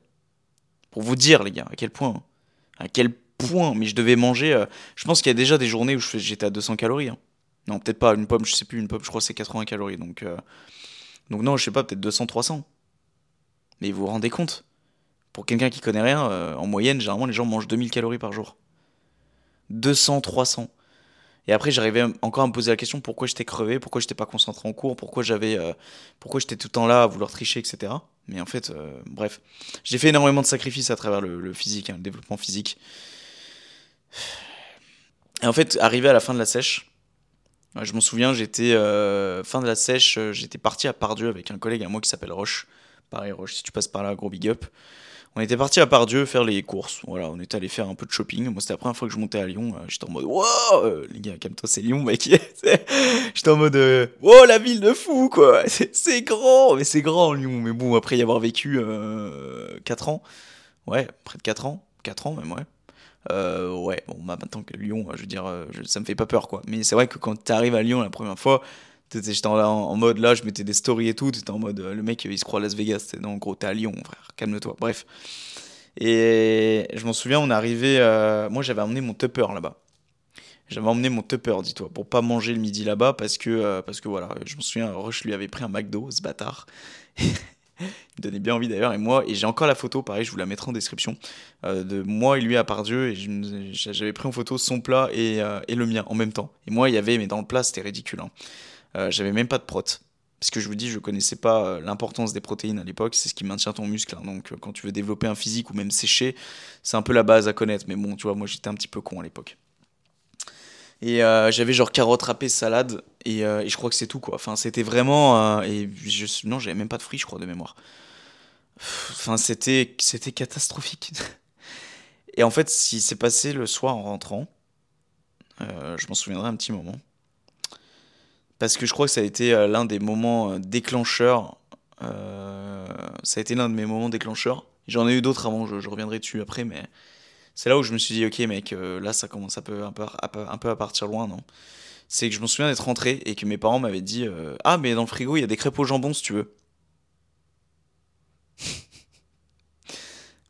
Pour vous dire, les gars, à quel point. À quel point. Mais je devais manger. je pense qu'il y a déjà des journées où j'étais à 200 calories. Hein. Non, peut-être pas. Une pomme, je sais plus, une pomme, je crois c'est 80 calories. Donc, donc non, je sais pas, peut-être 200, 300. Mais vous vous rendez compte? Pour quelqu'un qui connaît rien, euh, en moyenne, généralement, les gens mangent 2000 calories par jour. 200, 300. Et après, j'arrivais encore à me poser la question pourquoi j'étais crevé, pourquoi j'étais pas concentré en cours, pourquoi j'avais, euh, pourquoi j'étais tout le temps là à vouloir tricher, etc. Mais en fait, euh, bref, j'ai fait énormément de sacrifices à travers le, physique, hein, le développement physique. Et en fait, arrivé à la fin de la sèche, je m'en souviens, j'étais euh, fin de la sèche, euh, j'étais parti à Pardieu avec un collègue à moi qui s'appelle Roche. Pareil, Roche, si tu passes par là, gros big up. On était parti à Pardieu faire les courses. Voilà, on était allé faire un peu de shopping. Moi, c'était la première fois que je montais à Lyon. Euh, j'étais en mode, wow, les gars, calme-toi, c'est Lyon, mec. j'étais en mode, wow, la ville de fou, quoi. C'est grand, mais c'est grand, Lyon. Mais bon, après y avoir vécu 4 ans, ouais, près de 4 ans, 4 ans même, ouais. Euh, ouais, bon, bah, maintenant que Lyon, je veux dire, euh, ça me fait pas peur, quoi. Mais c'est vrai que quand tu arrives à Lyon la première fois, j'étais en, mode là, je mettais des stories et tout, t'étais en mode euh, le mec il se croit à Las Vegas, non, en gros, t'es à Lyon, frère, calme-toi. Bref. Et je m'en souviens, on est arrivé, moi j'avais emmené mon tupper là-bas. J'avais emmené mon tupper, dis-toi, pour pas manger le midi là-bas parce que, parce que voilà, je me souviens, Rush lui avait pris un McDo, ce bâtard. Il donnait bien envie d'ailleurs. Et moi, et j'ai encore la photo, pareil, je vous la mettrai en description, euh, de moi et lui à Pardieu. Et j'avais pris en photo son plat et, euh, et, le mien en même temps. Et moi, il y avait, mais dans le plat, c'était ridicule. Hein. Euh, j'avais même pas de prot. Parce que je vous dis, je connaissais pas l'importance des protéines à l'époque, c'est ce qui maintient ton muscle. Hein. Donc quand tu veux développer un physique ou même sécher, c'est un peu la base à connaître. Mais bon, tu vois, moi j'étais un petit peu con à l'époque. Et euh, j'avais genre carottes râpées, salade, et, euh, et je crois que c'est tout quoi. Enfin, c'était vraiment. Euh, et je, non, j'avais même pas de frites, je crois, de mémoire. Enfin, c'était, c'était catastrophique. et en fait, ce qui s'est passé le soir en rentrant, je m'en souviendrai un petit moment. Parce que je crois que ça a été l'un des moments déclencheurs. ça a été l'un de mes moments déclencheurs J'en ai eu d'autres avant, je, reviendrai dessus après, mais c'est là où je me suis dit, ok mec, euh, là ça commence un peu, un, peu, à partir loin, non? C'est que je me souviens d'être rentré et que mes parents m'avaient dit, euh, ah mais dans le frigo il y a des crêpes au jambon si tu veux.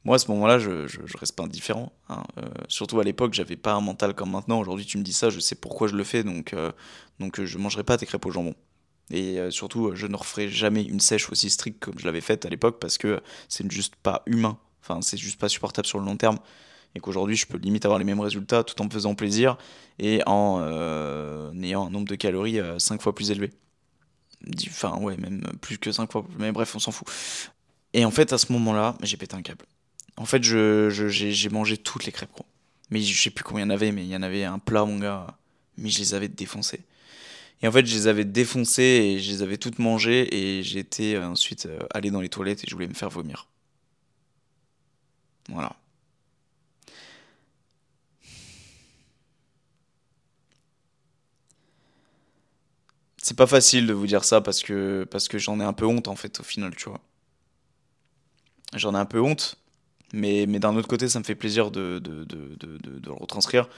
Moi, à ce moment-là, je, je, reste pas indifférent. Hein. Euh, surtout à l'époque, j'avais pas un mental comme maintenant. Aujourd'hui, tu me dis ça, je sais pourquoi je le fais, donc, donc je mangerai pas tes crêpes au jambon. Et surtout, je ne referai jamais une sèche aussi stricte comme je l'avais faite à l'époque parce que c'est juste pas humain. Enfin, c'est juste pas supportable sur le long terme. Et qu'aujourd'hui, je peux limite avoir les mêmes résultats tout en me faisant plaisir et en euh, ayant un nombre de calories 5 euh, fois plus élevé. Enfin, ouais, même plus que 5 fois. Mais bref, on s'en fout. Et en fait, à ce moment-là, j'ai pété un câble. En fait, j'ai mangé toutes les crêpes, gros. Mais je sais plus combien il y en avait, mais il y en avait un plat, mon gars. Mais je les avais défoncés. Et en fait, je les avais défoncées et je les avais toutes mangées et j'étais euh, ensuite allé dans les toilettes et je voulais me faire vomir. Voilà. C'est pas facile de vous dire ça parce que, parce que j'en ai un peu honte en fait au final, tu vois. J'en ai un peu honte, mais, mais d'un autre côté, ça me fait plaisir de, de, de, de le retranscrire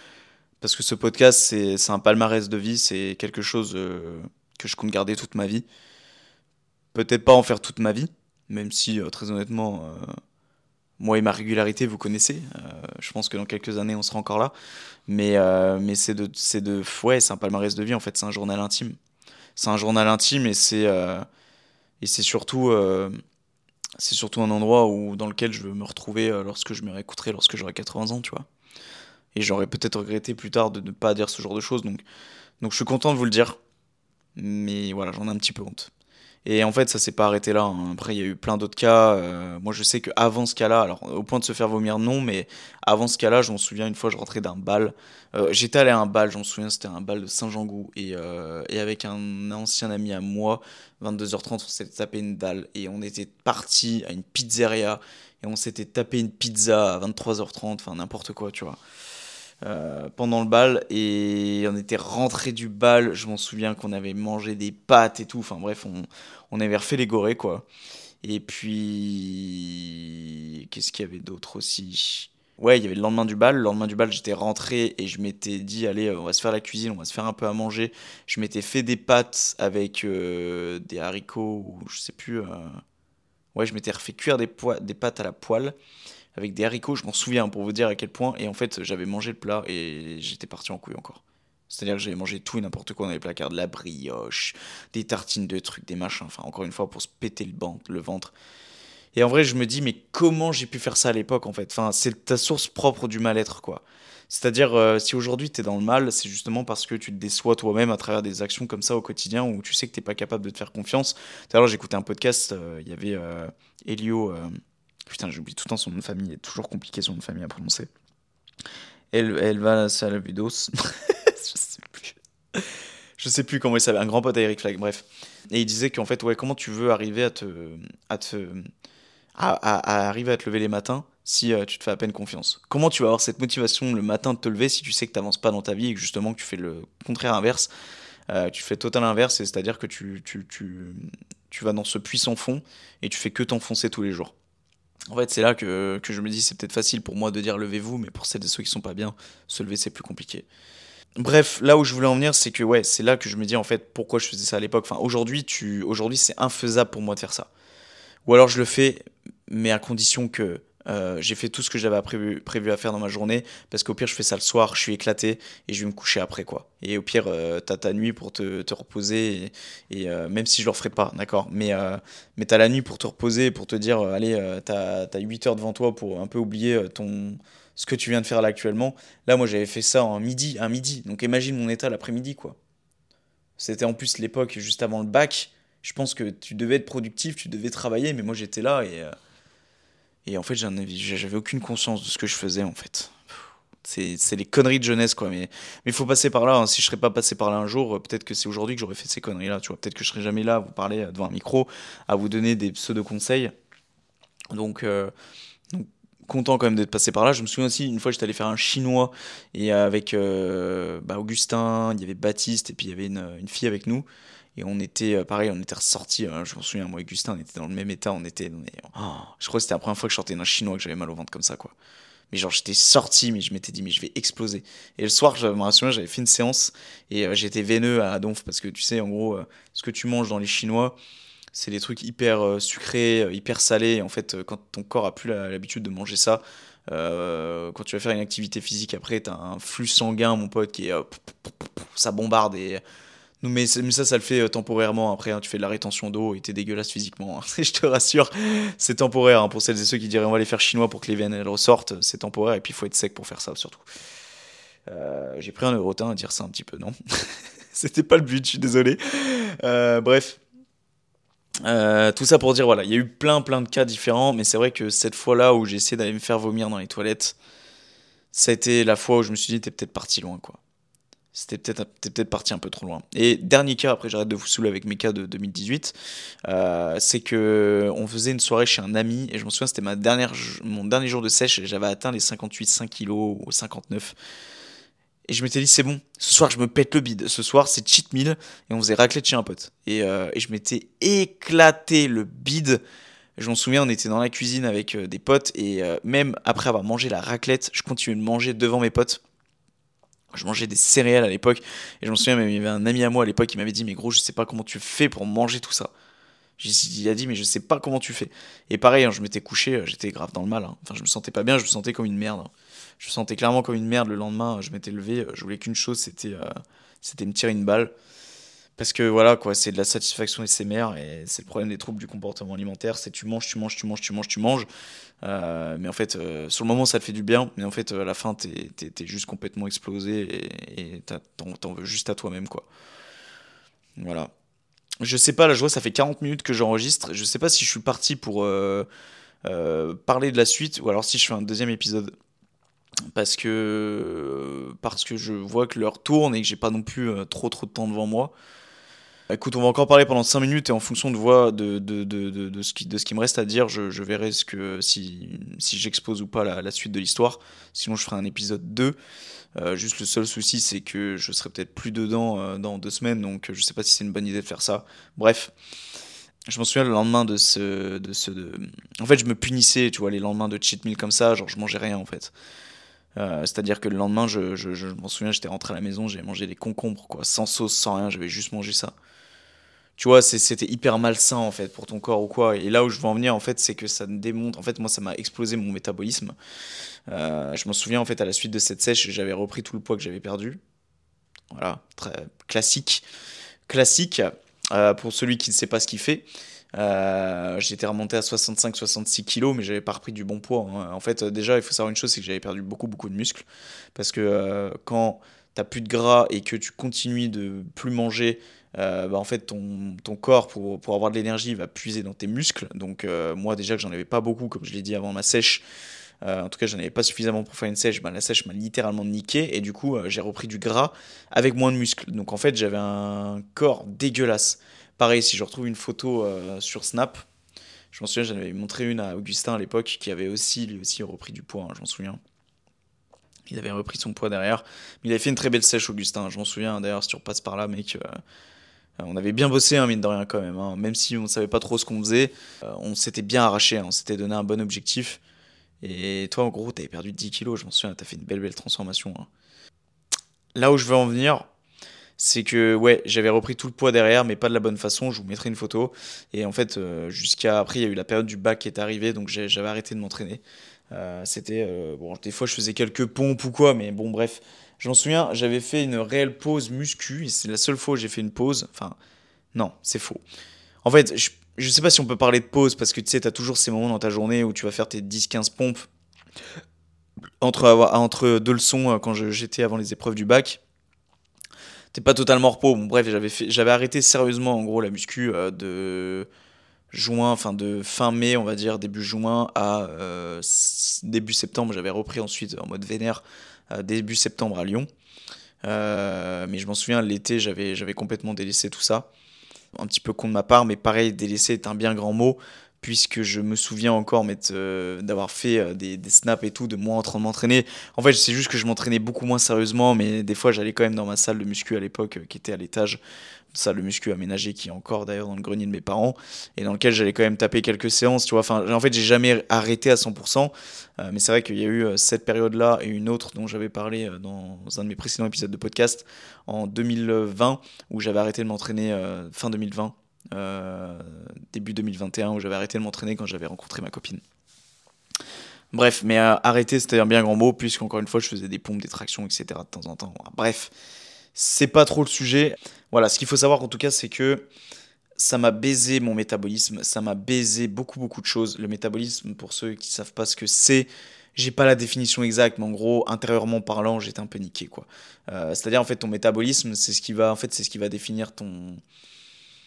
parce que ce podcast, c'est un palmarès de vie, c'est quelque chose euh, que je compte garder toute ma vie. Peut-être pas en faire toute ma vie, même si, euh, très honnêtement, euh, moi et ma régularité, vous connaissez. je pense que dans quelques années, on sera encore là. Mais, mais c'est de, de. Ouais, c'est un palmarès de vie, en fait, c'est un journal intime. C'est un journal intime et c'est. et c'est surtout. un endroit dans lequel je veux me retrouver lorsque je me réécouterai, lorsque j'aurai 80 ans, tu vois. Et j'aurais peut-être regretté plus tard de ne pas dire ce genre de choses. Donc, donc je suis content de vous le dire. Mais voilà, j'en ai un petit peu honte. Et en fait, ça s'est pas arrêté là. Hein. Après, il y a eu plein d'autres cas. Euh, moi, je sais qu'avant ce cas-là, alors au point de se faire vomir, non, mais avant ce cas-là, je m'en souviens, une fois, je rentrais d'un bal. Euh, j'étais allé à un bal, j'en souviens, c'était un bal de Saint-Jean-Gou. Et, euh, et, avec un ancien ami à moi, 22h30, on s'était tapé une dalle. Et on était parti à une pizzeria. Et on s'était tapé une pizza à 23h30, enfin n'importe quoi, tu vois. Euh, pendant le bal et on était rentré du bal. Je m'en souviens qu'on avait mangé des pâtes et tout. Enfin bref, on, on avait refait les gorées quoi. Et puis, qu'est-ce qu'il y avait d'autre aussi? Ouais, il y avait le lendemain du bal. Le lendemain du bal, j'étais rentré et je m'étais dit, allez, on va se faire la cuisine, on va se faire un peu à manger. Je m'étais fait des pâtes avec euh, des haricots ou je sais plus. Euh, ouais, je m'étais refait cuire des, des pâtes à la poêle avec des haricots, je m'en souviens pour vous dire à quel point. Et en fait, j'avais mangé le plat et j'étais parti en couille encore. C'est-à-dire que j'avais mangé tout et n'importe quoi dans les placards, de la brioche, des tartines de trucs, des machins, enfin encore une fois pour se péter le, le ventre. Et en vrai, je me dis, mais comment j'ai pu faire ça à l'époque en fait? Enfin, c'est ta source propre du mal-être quoi. C'est-à-dire, euh, si aujourd'hui tu es dans le mal, c'est justement parce que tu te déçois toi-même à travers des actions comme ça au quotidien où tu sais que tu pas capable de te faire confiance. Tout à l'heure, j'écoutais un podcast, euh, il y avait euh, Elio, Putain, j'oublie tout le temps son nom de famille, il est toujours compliqué son nom de famille à prononcer. Elle, elle va à la Vidos. je sais plus. Je sais plus comment il s'appelle, un grand pote à Eric Flag, bref. Et il disait qu'en fait, ouais, comment tu veux arriver à te. à te. à, arriver à te lever les matins si euh, tu te fais à peine confiance? Comment tu vas avoir cette motivation le matin de te lever si tu sais que tu n'avances pas dans ta vie et que justement que tu fais le contraire inverse euh, Tu fais total inverse, c'est-à-dire que tu, tu, tu, tu vas dans ce puissant fond et tu fais que t'enfoncer tous les jours? En fait, c'est là que, je me dis, c'est peut-être facile pour moi de dire levez-vous, mais pour celles et ceux qui sont pas bien, se lever, c'est plus compliqué. Bref, là où je voulais en venir, c'est que ouais, c'est là que je me dis en fait pourquoi je faisais ça à l'époque. Enfin, aujourd'hui, tu, aujourd'hui, c'est infaisable pour moi de faire ça. Ou alors je le fais, mais à condition que euh, j'ai fait tout ce que j'avais prévu, prévu à faire dans ma journée parce qu'au pire je fais ça le soir, je suis éclaté et je vais me coucher après quoi. Et au pire euh, t'as ta nuit pour te, te reposer et, euh, même si je le referai pas, d'accord, mais, mais t'as la nuit pour te reposer, pour te dire allez t'as as 8 heures devant toi pour un peu oublier ton ce que tu viens de faire là actuellement. Là moi j'avais fait ça en midi, un midi, donc imagine mon état l'après-midi quoi. C'était en plus l'époque juste avant le bac. Je pense que tu devais être productif, tu devais travailler, mais moi j'étais là et et en fait, j'avais aucune conscience de ce que je faisais, en fait. C'est les conneries de jeunesse, quoi. Mais il faut passer par là. Hein. Si je serais pas passé par là un jour, peut-être que c'est aujourd'hui que j'aurais fait ces conneries-là. Tu vois, peut-être que je serais jamais là à vous parler euh, devant un micro, à vous donner des pseudo-conseils. Donc, euh, donc, content quand même d'être passé par là. Je me souviens aussi, une fois, j'étais allé faire un chinois et avec euh, bah, Augustin, il y avait Baptiste et puis il y avait une fille avec nous. Et on était, pareil, on était ressortis, je me souviens, moi et Augustin, on était dans le même état, on était. Oh, je crois que c'était la première fois que je sortais d'un chinois que j'avais mal au ventre comme ça, quoi. Mais genre, j'étais sorti, mais je m'étais dit, mais je vais exploser. Et le soir, je me souviens, j'avais fait une séance et j'étais veineux à Donf parce que tu sais, en gros, ce que tu manges dans les chinois, c'est des trucs hyper sucrés, hyper salés. En fait, quand ton corps a plus l'habitude de manger ça, euh, quand tu vas faire une activité physique après, tu as un flux sanguin, mon pote, qui est. Euh, ça bombarde et. Mais, ça, ça le fait euh, temporairement. Après, hein, tu fais de la rétention d'eau et t'es dégueulasse physiquement. Hein. je te rassure, c'est temporaire. Hein, pour celles et ceux qui diraient on va les faire chinois pour que les veines elles ressortent, c'est temporaire. Et puis il faut être sec pour faire ça surtout. J'ai pris un eurotin à dire ça un petit peu, non? C'était pas le but, je suis désolé. bref, euh, tout ça pour dire, voilà, il y a eu plein plein de cas différents, mais c'est vrai que cette fois-là où j'ai essayé d'aller me faire vomir dans les toilettes, ça a été la fois où je me suis dit, t'es peut-être parti loin, quoi. C'était peut-être peut parti un peu trop loin. Et dernier cas, après j'arrête de vous saouler avec mes cas de 2018, euh, c'est que on faisait une soirée chez un ami, et je me souviens, c'était ma dernière, mon dernier jour de sèche, j'avais atteint les 58, 5 kilos ou 59. Et je m'étais dit, c'est bon, ce soir je me pète le bide. Ce soir c'est cheat meal et on faisait raclette chez un pote. Et, euh, et je m'étais éclaté le bide. Je m'en souviens, on était dans la cuisine avec euh, des potes et même après avoir mangé la raclette, je continuais de manger devant mes potes. Je mangeais des céréales à l'époque et je m'en souviens, il y avait un ami à moi à l'époque qui m'avait dit, mais gros, je sais pas comment tu fais pour manger tout ça. Il a dit, mais je sais pas comment tu fais. Et pareil, hein, je m'étais couché, j'étais grave dans le mal. Hein. Enfin, je me sentais pas bien, je me sentais comme une merde. Hein je me sentais clairement comme une merde le lendemain. Je m'étais levé, euh, je voulais qu'une chose, c'était euh, c'était me tirer une balle. Parce que voilà, quoi, c'est de la satisfaction SMR et c'est le problème des troubles du comportement alimentaire. C'est tu manges, tu manges, tu manges, tu manges, tu manges. Euh, mais en fait, sur le moment, ça te fait du bien. Mais en fait, à la fin, t'es es, juste complètement explosé et t'en veux juste à toi-même, quoi. Voilà. Je sais pas, la joie, ça fait 40 minutes que j'enregistre. Je sais pas si je suis parti pour parler de la suite ou alors si je fais un deuxième épisode parce que parce que je vois que l'heure tourne et que j'ai pas non plus euh, trop trop de temps devant moi. Écoute, on va encore parler pendant 5 minutes et en fonction de, voix, de, ce, qui, me reste à dire, je, verrai si, j'expose ou pas la, suite de l'histoire. Sinon, je ferai un épisode 2. Euh, juste le seul souci, c'est que je serai peut-être plus dedans euh, dans deux semaines, donc je sais pas si c'est une bonne idée de faire ça. Bref, je m'en souviens le lendemain de ce. En fait, je me punissais, tu vois, les lendemains de cheat meal comme ça, genre je mangeais rien en fait. Euh, c'est-à-dire que le lendemain, je, je m'en souviens, j'étais rentré à la maison, j'avais mangé des concombres, quoi, sans sauce, sans rien, j'avais juste mangé ça. Tu vois, c'était hyper malsain en fait pour ton corps ou quoi. Et là où je veux en venir en fait, c'est que ça démontre. En fait, moi, ça m'a explosé mon métabolisme. Euh, je m'en souviens en fait à la suite de cette sèche, j'avais repris tout le poids que j'avais perdu. Voilà, très classique. Classique euh, pour celui qui ne sait pas ce qu'il fait. Euh, j'étais remonté à 65-66 kilos, mais j'avais pas repris du bon poids. Hein. En fait, déjà, il faut savoir une chose, c'est que j'avais perdu beaucoup, beaucoup de muscles. Parce que euh, quand t'as plus de gras et que tu continues de plus manger, euh, bah, en fait, ton, ton corps, pour, pour, avoir de l'énergie, va puiser dans tes muscles. Donc, moi, déjà que j'en avais pas beaucoup, comme je l'ai dit avant ma sèche, en tout cas, j'en avais pas suffisamment pour faire une sèche. Bah, la sèche m'a littéralement niqué et du coup, j'ai repris du gras avec moins de muscles. Donc, en fait, j'avais un corps dégueulasse. Pareil, si je retrouve une photo euh, sur Snap, je m'en souviens, j'en avais montré une à Augustin à l'époque, qui avait aussi, lui aussi, repris du poids, hein, je m'en souviens. Il avait repris son poids derrière. Mais il avait fait une très belle sèche, Augustin. Je m'en souviens, d'ailleurs, si tu repasses par là, mec. Euh, on avait bien bossé, hein, mine de rien, quand même. Hein. Même si on ne savait pas trop ce qu'on faisait, euh, on s'était bien arraché. on s'était donné un bon objectif. Et toi, en gros, tu avais perdu 10 kilos, je m'en souviens, tu as fait une belle, belle transformation. Là où je veux en venir, c'est que ouais, j'avais repris tout le poids derrière, mais pas de la bonne façon. Je vous mettrai une photo. Et en fait, euh, jusqu'à après, il y a eu la période du bac qui est arrivée, donc j'avais arrêté de m'entraîner. Euh, c'était euh, bon, des fois je faisais quelques pompes ou quoi, mais bon, bref. Je m'en souviens, j'avais fait une réelle pause muscu, c'est la seule fois où j'ai fait une pause. Enfin, non, c'est faux. En fait, je, je sais pas si on peut parler de pause, parce que tu sais, t'as toujours ces moments dans ta journée où tu vas faire tes 10-15 pompes entre, deux leçons quand j'étais avant les épreuves du bac t'es pas totalement repos. Bon, bref, j'avais arrêté sérieusement en gros la muscu euh, de juin, enfin de fin mai, on va dire début juin à euh, début septembre. J'avais repris ensuite en mode vénère euh, début septembre à Lyon. mais je m'en souviens, l'été, j'avais, complètement délaissé tout ça. Un petit peu con de ma part, mais pareil, délaissé est un bien grand mot puisque je me souviens encore d'avoir fait des, des, snaps et tout, de moi en train de m'entraîner. En fait, c'est juste que je m'entraînais beaucoup moins sérieusement, mais des fois, j'allais quand même dans ma salle de muscu à l'époque, qui était à l'étage, salle de muscu aménagée qui est encore d'ailleurs dans le grenier de mes parents et dans lequel j'allais quand même taper quelques séances tu vois enfin en fait j'ai jamais arrêté à 100% euh, mais c'est vrai qu'il y a eu euh, cette période là et une autre dont j'avais parlé euh, dans un de mes précédents épisodes de podcast en 2020 où j'avais arrêté de m'entraîner fin 2020 début 2021 où j'avais arrêté de m'entraîner quand j'avais rencontré ma copine Bref, mais arrêter c'était un bien grand mot, puisqu'encore une fois je faisais des pompes, des tractions, etc. de temps en temps. Bref, c'est pas trop le sujet. Voilà, ce qu'il faut savoir en tout cas, c'est que ça m'a baisé mon métabolisme, ça m'a baisé beaucoup beaucoup de choses. Le métabolisme, pour ceux qui savent pas ce que c'est, j'ai pas la définition exacte, mais en gros, intérieurement parlant, j'étais un peu niqué quoi. Euh, c'est-à-dire en fait ton métabolisme, c'est ce qui va, en fait, c'est ce qui va définir ton.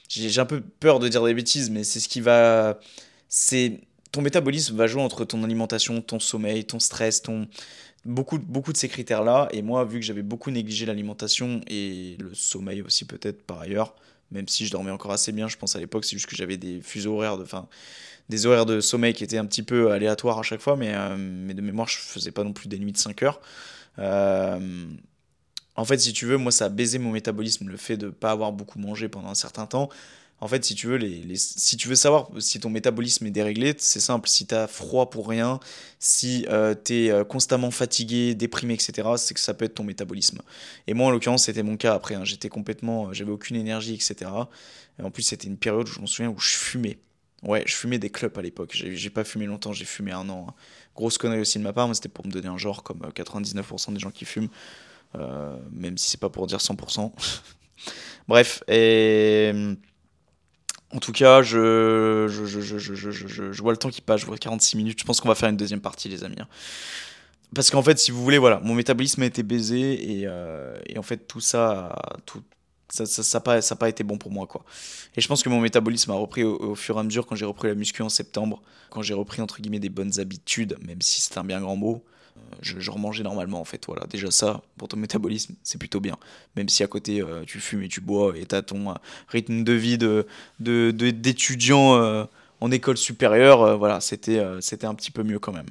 J'ai un peu peur de dire des bêtises, mais c'est ce qui va, c'est ton métabolisme va jouer entre ton alimentation, ton sommeil, ton stress, ton beaucoup, beaucoup de ces critères-là. Et moi, vu que j'avais beaucoup négligé l'alimentation et le sommeil aussi peut-être par ailleurs, même si je dormais encore assez bien, je pense à l'époque, c'est juste que j'avais des fuseaux horaires, de, enfin, des horaires de sommeil qui étaient un petit peu aléatoires à chaque fois, mais, euh, mais de mémoire, je faisais pas non plus des nuits de 5 heures. Euh, en fait, si tu veux, moi, ça a baisé mon métabolisme, le fait de ne pas avoir beaucoup mangé pendant un certain temps. En fait, si tu veux, les, si tu veux savoir si ton métabolisme est déréglé, c'est simple. Si tu as froid pour rien, si euh, tu es euh, constamment fatigué, déprimé, etc., c'est que ça peut être ton métabolisme. Et moi, en l'occurrence, c'était mon cas après. Hein. J'étais complètement. Euh, j'avais aucune énergie, etc. Et en plus, c'était une période où je m'en souviens où je fumais. Ouais, je fumais des clubs à l'époque. J'ai pas fumé longtemps, j'ai fumé un an. Hein. Grosse connerie aussi de ma part, mais c'était pour me donner un genre comme 99% des gens qui fument. même si c'est pas pour dire 100%. Bref, et. En tout cas, je, vois le temps qui passe, je vois 46 minutes. Je pense qu'on va faire une deuxième partie, les amis. Hein. Parce qu'en fait, si vous voulez, voilà, mon métabolisme a été baisé et, euh, en fait, tout ça, tout, ça n'a pas été bon pour moi. quoi. Et je pense que mon métabolisme a repris au, fur et à mesure quand j'ai repris la muscu en septembre, quand j'ai repris entre guillemets des bonnes habitudes, même si c'est un bien grand mot je, remangeais normalement en fait. Voilà, déjà ça, pour ton métabolisme, c'est plutôt bien. Même si à côté euh, tu fumes et tu bois et t'as ton euh, rythme de vie de, d'étudiant euh, en école supérieure, voilà, c'était, c'était un petit peu mieux quand même.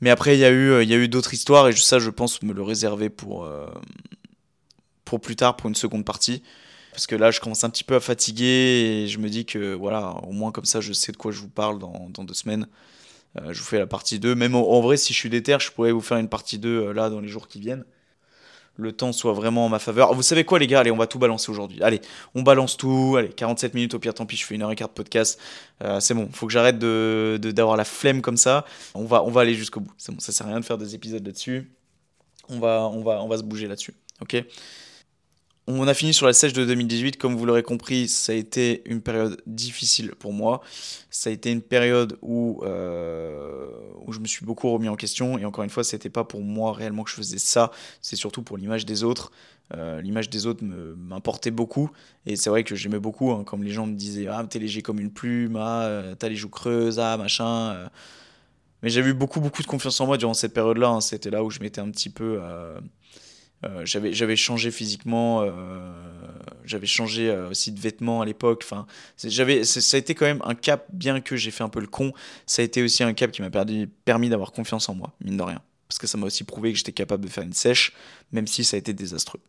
Mais après, il y a eu, il eu d'autres histoires et ça, je pense me le réserver pour, pour plus tard, pour une seconde partie. Parce que là, je commence un petit peu à fatiguer et je me dis que voilà, au moins comme ça, je sais de quoi je vous parle dans, dans deux semaines. Euh, je vous fais la partie 2. Même en, vrai, si je suis déter, je pourrais vous faire une partie 2 euh, là dans les jours qui viennent. Le temps soit vraiment en ma faveur. Vous savez quoi, les gars? Allez, on va tout balancer aujourd'hui. Allez, on balance tout. Allez, 47 minutes, au pire, tant pis, je fais une heure et quart de podcast. Euh, c'est bon, faut que j'arrête d'avoir de, la flemme comme ça. On va, on va aller jusqu'au bout. C'est bon, ça sert à rien de faire des épisodes là-dessus. On va, on, va, on va se bouger là-dessus. Ok? On a fini sur la sèche de 2018. Comme vous l'aurez compris, ça a été une période difficile pour moi. Ça a été une période où, euh, où je me suis beaucoup remis en question. Et encore une fois, ce n'était pas pour moi réellement que je faisais ça. C'est surtout pour l'image des autres. Euh, l'image des autres m'importait beaucoup. Et c'est vrai que j'aimais beaucoup, hein, comme les gens me disaient Ah, t'es léger comme une plume, ah, euh, t'as les joues creuses, ah, machin. Mais j'ai eu beaucoup, beaucoup de confiance en moi durant cette période-là. Hein. C'était là où je m'étais un petit peu j'avais j'avais changé physiquement euh, j'avais changé euh, aussi de vêtements à l'époque enfin j'avais ça a été quand même un cap bien que j'ai fait un peu le con ça a été aussi un cap qui m'a permis d'avoir confiance en moi mine de rien. Parce que ça m'a aussi prouvé que j'étais capable de faire une sèche même si ça a été désastreux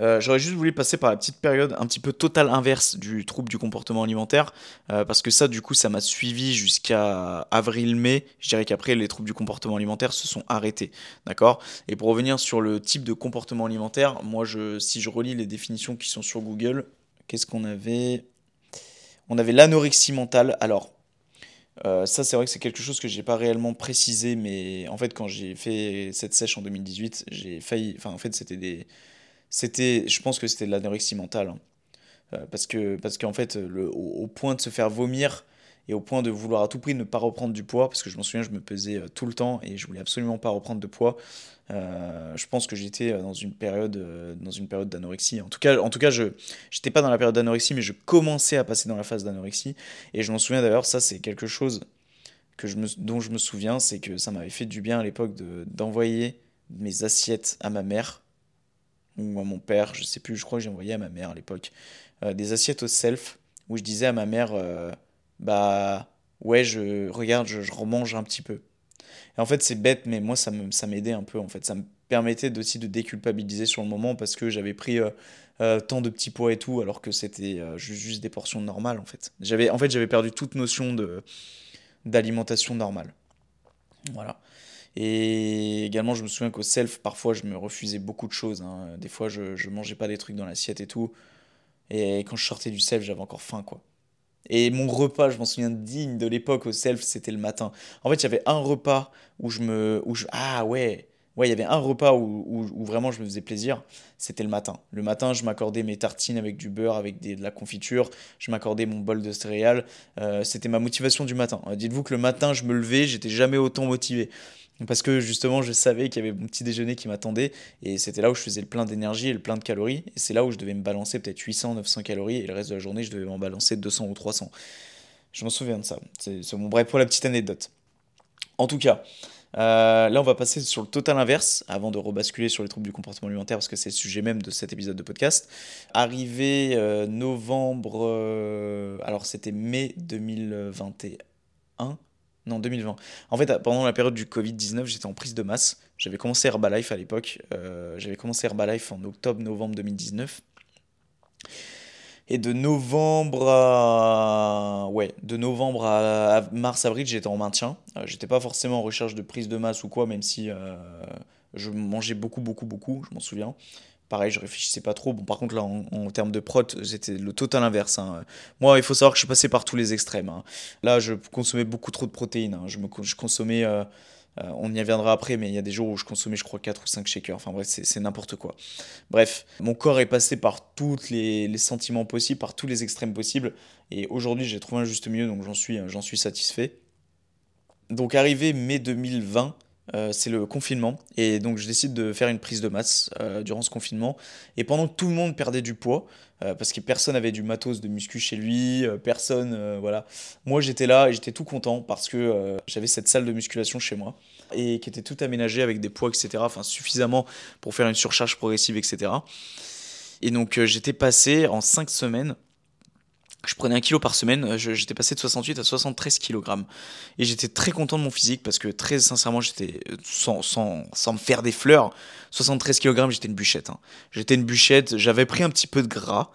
euh, j'aurais juste voulu passer par la petite période un petit peu totale inverse du trouble du comportement alimentaire, euh, parce que ça, du coup, ça m'a suivi jusqu'à avril-mai. Je dirais qu'après, les troubles du comportement alimentaire se sont arrêtés. D'accord? Et pour revenir sur le type de comportement alimentaire, moi, si je relis les définitions qui sont sur Google, qu'est-ce qu'on avait? On avait l'anorexie mentale. Alors, euh, ça, c'est vrai que c'est quelque chose que j'ai pas réellement précisé, mais en fait, quand j'ai fait cette sèche en 2018, j'ai failli. Enfin, en fait, c'était des c'était, je pense que c'était de l'anorexie mentale. Hein. Euh, parce que parce qu'en fait, le, au, point de se faire vomir et au point de vouloir à tout prix ne pas reprendre du poids, parce que je m'en souviens, je me pesais euh, tout le temps et je voulais absolument pas reprendre de poids. Euh, je pense que j'étais dans une période dans une période d'anorexie. En tout cas, en tout cas, je j'étais pas dans la période d'anorexie, mais je commençais à passer dans la phase d'anorexie. Et je m'en souviens d'ailleurs, ça c'est quelque chose que je me, dont je me souviens, c'est que ça m'avait fait du bien à l'époque d'envoyer mes assiettes à ma mère ou à mon père, je sais plus, je crois que j'ai envoyé à ma mère à l'époque, euh, des assiettes au self où je disais à ma mère, euh, bah ouais, je regarde, je, remange un petit peu. Et en fait, c'est bête, mais moi, ça m'aidait un peu. En fait, ça me permettait aussi de déculpabiliser sur le moment parce que j'avais pris euh, tant de petits poids et tout, alors que c'était juste, des portions normales, en fait. En fait, j'avais perdu toute notion d'alimentation normale. Voilà. Et également, je me souviens qu'au self, parfois, je me refusais beaucoup de choses. hein. Des fois, je, je mangeais pas des trucs dans l'assiette et tout. Et quand je sortais du self, j'avais encore faim, quoi. Et mon repas, je m'en souviens digne de l'époque au self, c'était le matin. En fait, il y avait un repas où je me... Où je, ah ouais, ouais, il y avait un repas où, où, vraiment je me faisais plaisir, c'était le matin. Le matin, je m'accordais mes tartines avec du beurre, avec de la confiture, je m'accordais mon bol de céréales. Euh, c'était ma motivation du matin. Euh, Dites-vous que le matin, je me levais, j'étais jamais autant motivé. Parce que justement, je savais qu'il y avait mon petit déjeuner qui m'attendait, et c'était là où je faisais le plein d'énergie et le plein de calories, et c'est là où je devais me balancer peut-être 800, 900 calories, et le reste de la journée, je devais m'en balancer 200 ou 300. Je m'en souviens de ça. C'est bon. Bref, pour la petite anecdote. En tout cas, euh, là, on va passer sur le total inverse avant de rebasculer sur les troubles du comportement alimentaire parce que c'est le sujet même de cet épisode de podcast. Arrivé euh, novembre, euh, alors c'était mai 2021. Non, 2020. En fait, pendant la période du Covid-19, j'étais en prise de masse. J'avais commencé Herbalife à l'époque. Euh, j'avais commencé Herbalife en octobre-novembre 2019. Et de novembre à... Ouais, de novembre à, à mars-avril, j'étais en maintien. Euh, j'étais pas forcément en recherche de prise de masse ou quoi, même si euh, je mangeais beaucoup, beaucoup, beaucoup, je m'en souviens. Pareil, je réfléchissais pas trop. Bon, par contre, là, en, termes de prot, c'était le total inverse. hein. Moi, il faut savoir que je suis passé par tous les extrêmes. hein. Là, je consommais beaucoup trop de protéines. hein. Je, me, je consommais... euh, euh, on y reviendra après, mais il y a des jours où je consommais, je crois, 4 ou 5 shakers. Enfin bref, c'est n'importe quoi. Bref, mon corps est passé par tous les, sentiments possibles, par tous les extrêmes possibles. Et aujourd'hui, j'ai trouvé un juste milieu, donc j'en suis, j'en suis satisfait. Donc arrivé mai 2020, euh, c'est le confinement. Et donc je décide de faire une prise de masse euh, durant ce confinement. Et pendant que tout le monde perdait du poids, euh, parce que personne avait du matos de muscu chez lui, personne, voilà. Moi j'étais là et j'étais tout content parce que j'avais cette salle de musculation chez moi et qui était tout aménagée avec des poids, etc. Enfin suffisamment pour faire une surcharge progressive, etc. Et donc j'étais passé en 5 semaines je prenais un kilo par semaine, euh, j'étais passé de 68 à 73 kilogrammes. Et j'étais très content de mon physique parce que très sincèrement, j'étais, euh, sans, sans, sans me faire des fleurs, 73 kilogrammes, j'étais une bûchette. hein. J'étais une bûchette, j'avais pris un petit peu de gras.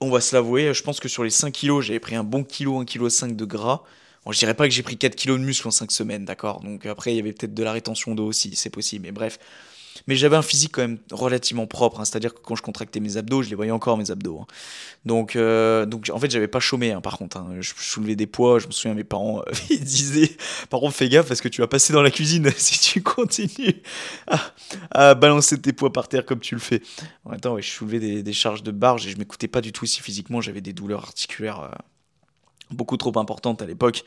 On va se l'avouer, je pense que sur les 5 kilos, j'avais pris un bon kilo, 1 kilo 5 de gras. Bon, je dirais pas que j'ai pris 4 kilos de muscle en 5 semaines, d'accord? Donc après, il y avait peut-être de la rétention d'eau aussi, c'est possible, mais bref. Mais j'avais un physique quand même relativement propre, hein, c'est-à-dire que quand je contractais mes abdos, je les voyais encore mes abdos. hein. Donc, euh, donc en fait, j'avais pas chômé hein, par contre. Je, soulevais des poids, je me souviens, mes parents euh, ils disaient Par contre, fais gaffe parce que tu vas passer dans la cuisine si tu continues à, balancer tes poids par terre comme tu le fais. En même temps, ouais, je soulevais des, des charges de barge et je m'écoutais pas du tout si physiquement j'avais des douleurs articulaires euh, beaucoup trop importantes à l'époque.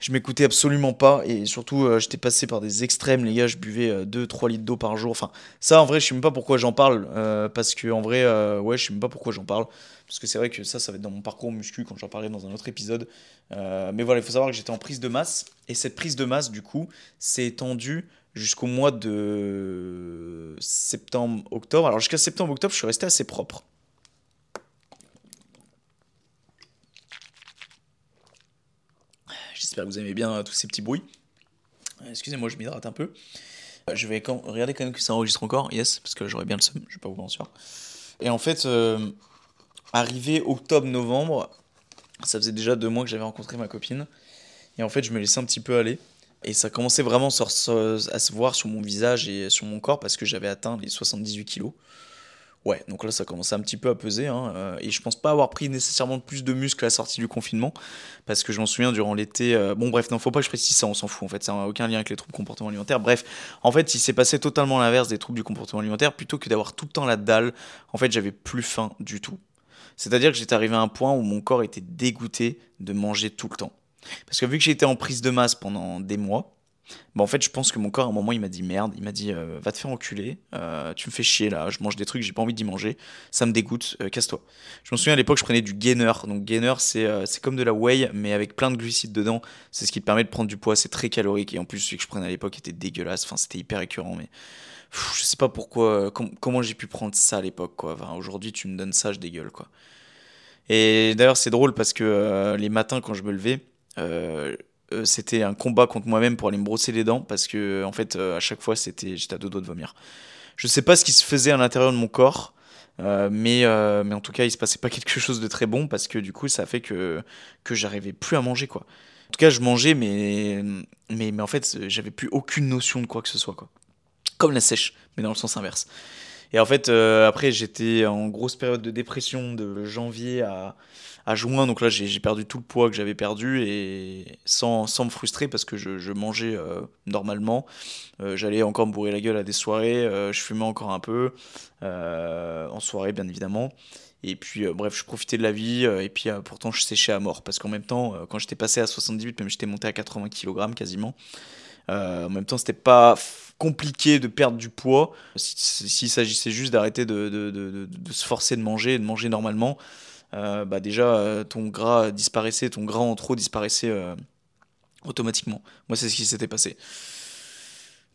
Je m'écoutais absolument pas et surtout euh, j'étais passé par des extrêmes les gars, je buvais euh, 2-3 litres d'eau par jour. Enfin ça en vrai je sais même pas pourquoi j'en parle euh, parce que en vrai euh, ouais je sais même pas pourquoi j'en parle parce que c'est vrai que ça ça va être dans mon parcours muscu quand j'en parlerai dans un autre épisode. Euh, mais voilà il faut savoir que j'étais en prise de masse et cette prise de masse du coup s'est étendue jusqu'au mois de septembre-octobre. Alors jusqu'à septembre-octobre je suis resté assez propre. J'espère que vous aimez bien euh, tous ces petits bruits. Euh, Excusez-moi, je m'hydrate un peu. Euh, Je vais regarder quand même que ça enregistre encore. Yes, parce que j'aurais bien le seum, je vais pas vous mentir. Et en fait, euh, arrivé octobre-novembre, ça faisait déjà deux mois que j'avais rencontré ma copine. Et en fait, je me laissais un petit peu aller. Et ça commençait vraiment à se voir sur mon visage et sur mon corps parce que j'avais atteint les 78 kilos. Ouais, donc là, ça commençait un petit peu à peser. hein, euh, et je pense pas avoir pris nécessairement plus de muscle à la sortie du confinement. Parce que je m'en souviens durant l'été. euh, Bon, bref, non, faut pas que je précise ça, on s'en fout en fait. Ça n'a aucun lien avec les troubles du comportement alimentaire. Bref, en fait, il s'est passé totalement l'inverse des troubles du comportement alimentaire. Plutôt que d'avoir tout le temps la dalle, en fait, j'avais plus faim du tout. C'est-à-dire que j'étais arrivé à un point où mon corps était dégoûté de manger tout le temps. Parce que vu que été en prise de masse pendant des mois, bah en fait, je pense que mon corps, à un moment, il m'a dit merde. Il m'a dit euh, va te faire enculer. euh, tu me fais chier là. Je mange des trucs, j'ai pas envie d'y manger. Ça me dégoûte. euh, Casse-toi. Je me souviens à l'époque, je prenais du gainer. Donc gainer, c'est comme de la whey, mais avec plein de glucides dedans. C'est ce qui te permet de prendre du poids. C'est très calorique. Et en plus, celui que je prenais à l'époque était dégueulasse. Enfin, c'était hyper écœurant. Mais je sais pas pourquoi. com- comment j'ai pu prendre ça à l'époque, quoi. Enfin, aujourd'hui, tu me donnes ça, je dégueule, quoi. Et d'ailleurs, c'est drôle parce que les matins, quand je me levais, c'était un combat contre moi-même pour aller me brosser les dents parce que, en fait, à chaque fois, c'était, j'étais à deux doigts de vomir. Je sais pas ce qui se faisait à l'intérieur de mon corps. mais, mais en tout cas, il se passait pas quelque chose de très bon parce que du coup, ça a fait que, que j'arrivais plus à manger, quoi. En tout cas, je mangeais, mais, mais, mais en fait, j'avais plus aucune notion de quoi que ce soit, quoi. Comme la sèche, mais dans le sens inverse. Et en fait, euh, après, j'étais en grosse période de dépression de janvier à, à juin. Donc là, j'ai perdu tout le poids que j'avais perdu et sans, sans, me frustrer parce que je, mangeais euh, normalement. Euh, j'allais encore me bourrer la gueule à des soirées. je fumais encore un peu. en soirée, bien évidemment. Et puis, bref, je profitais de la vie. et puis, pourtant, je séchais à mort. Parce qu'en même temps, quand j'étais passé à 78, même j'étais monté à 80 kg quasiment. en même temps, c'était pas compliqué de perdre du poids. S'il s'agissait juste d'arrêter de, de, de, de, se forcer de manger et de manger normalement, euh, bah déjà euh, ton gras disparaissait, ton gras en trop disparaissait euh, automatiquement. Moi, c'est ce qui s'était passé.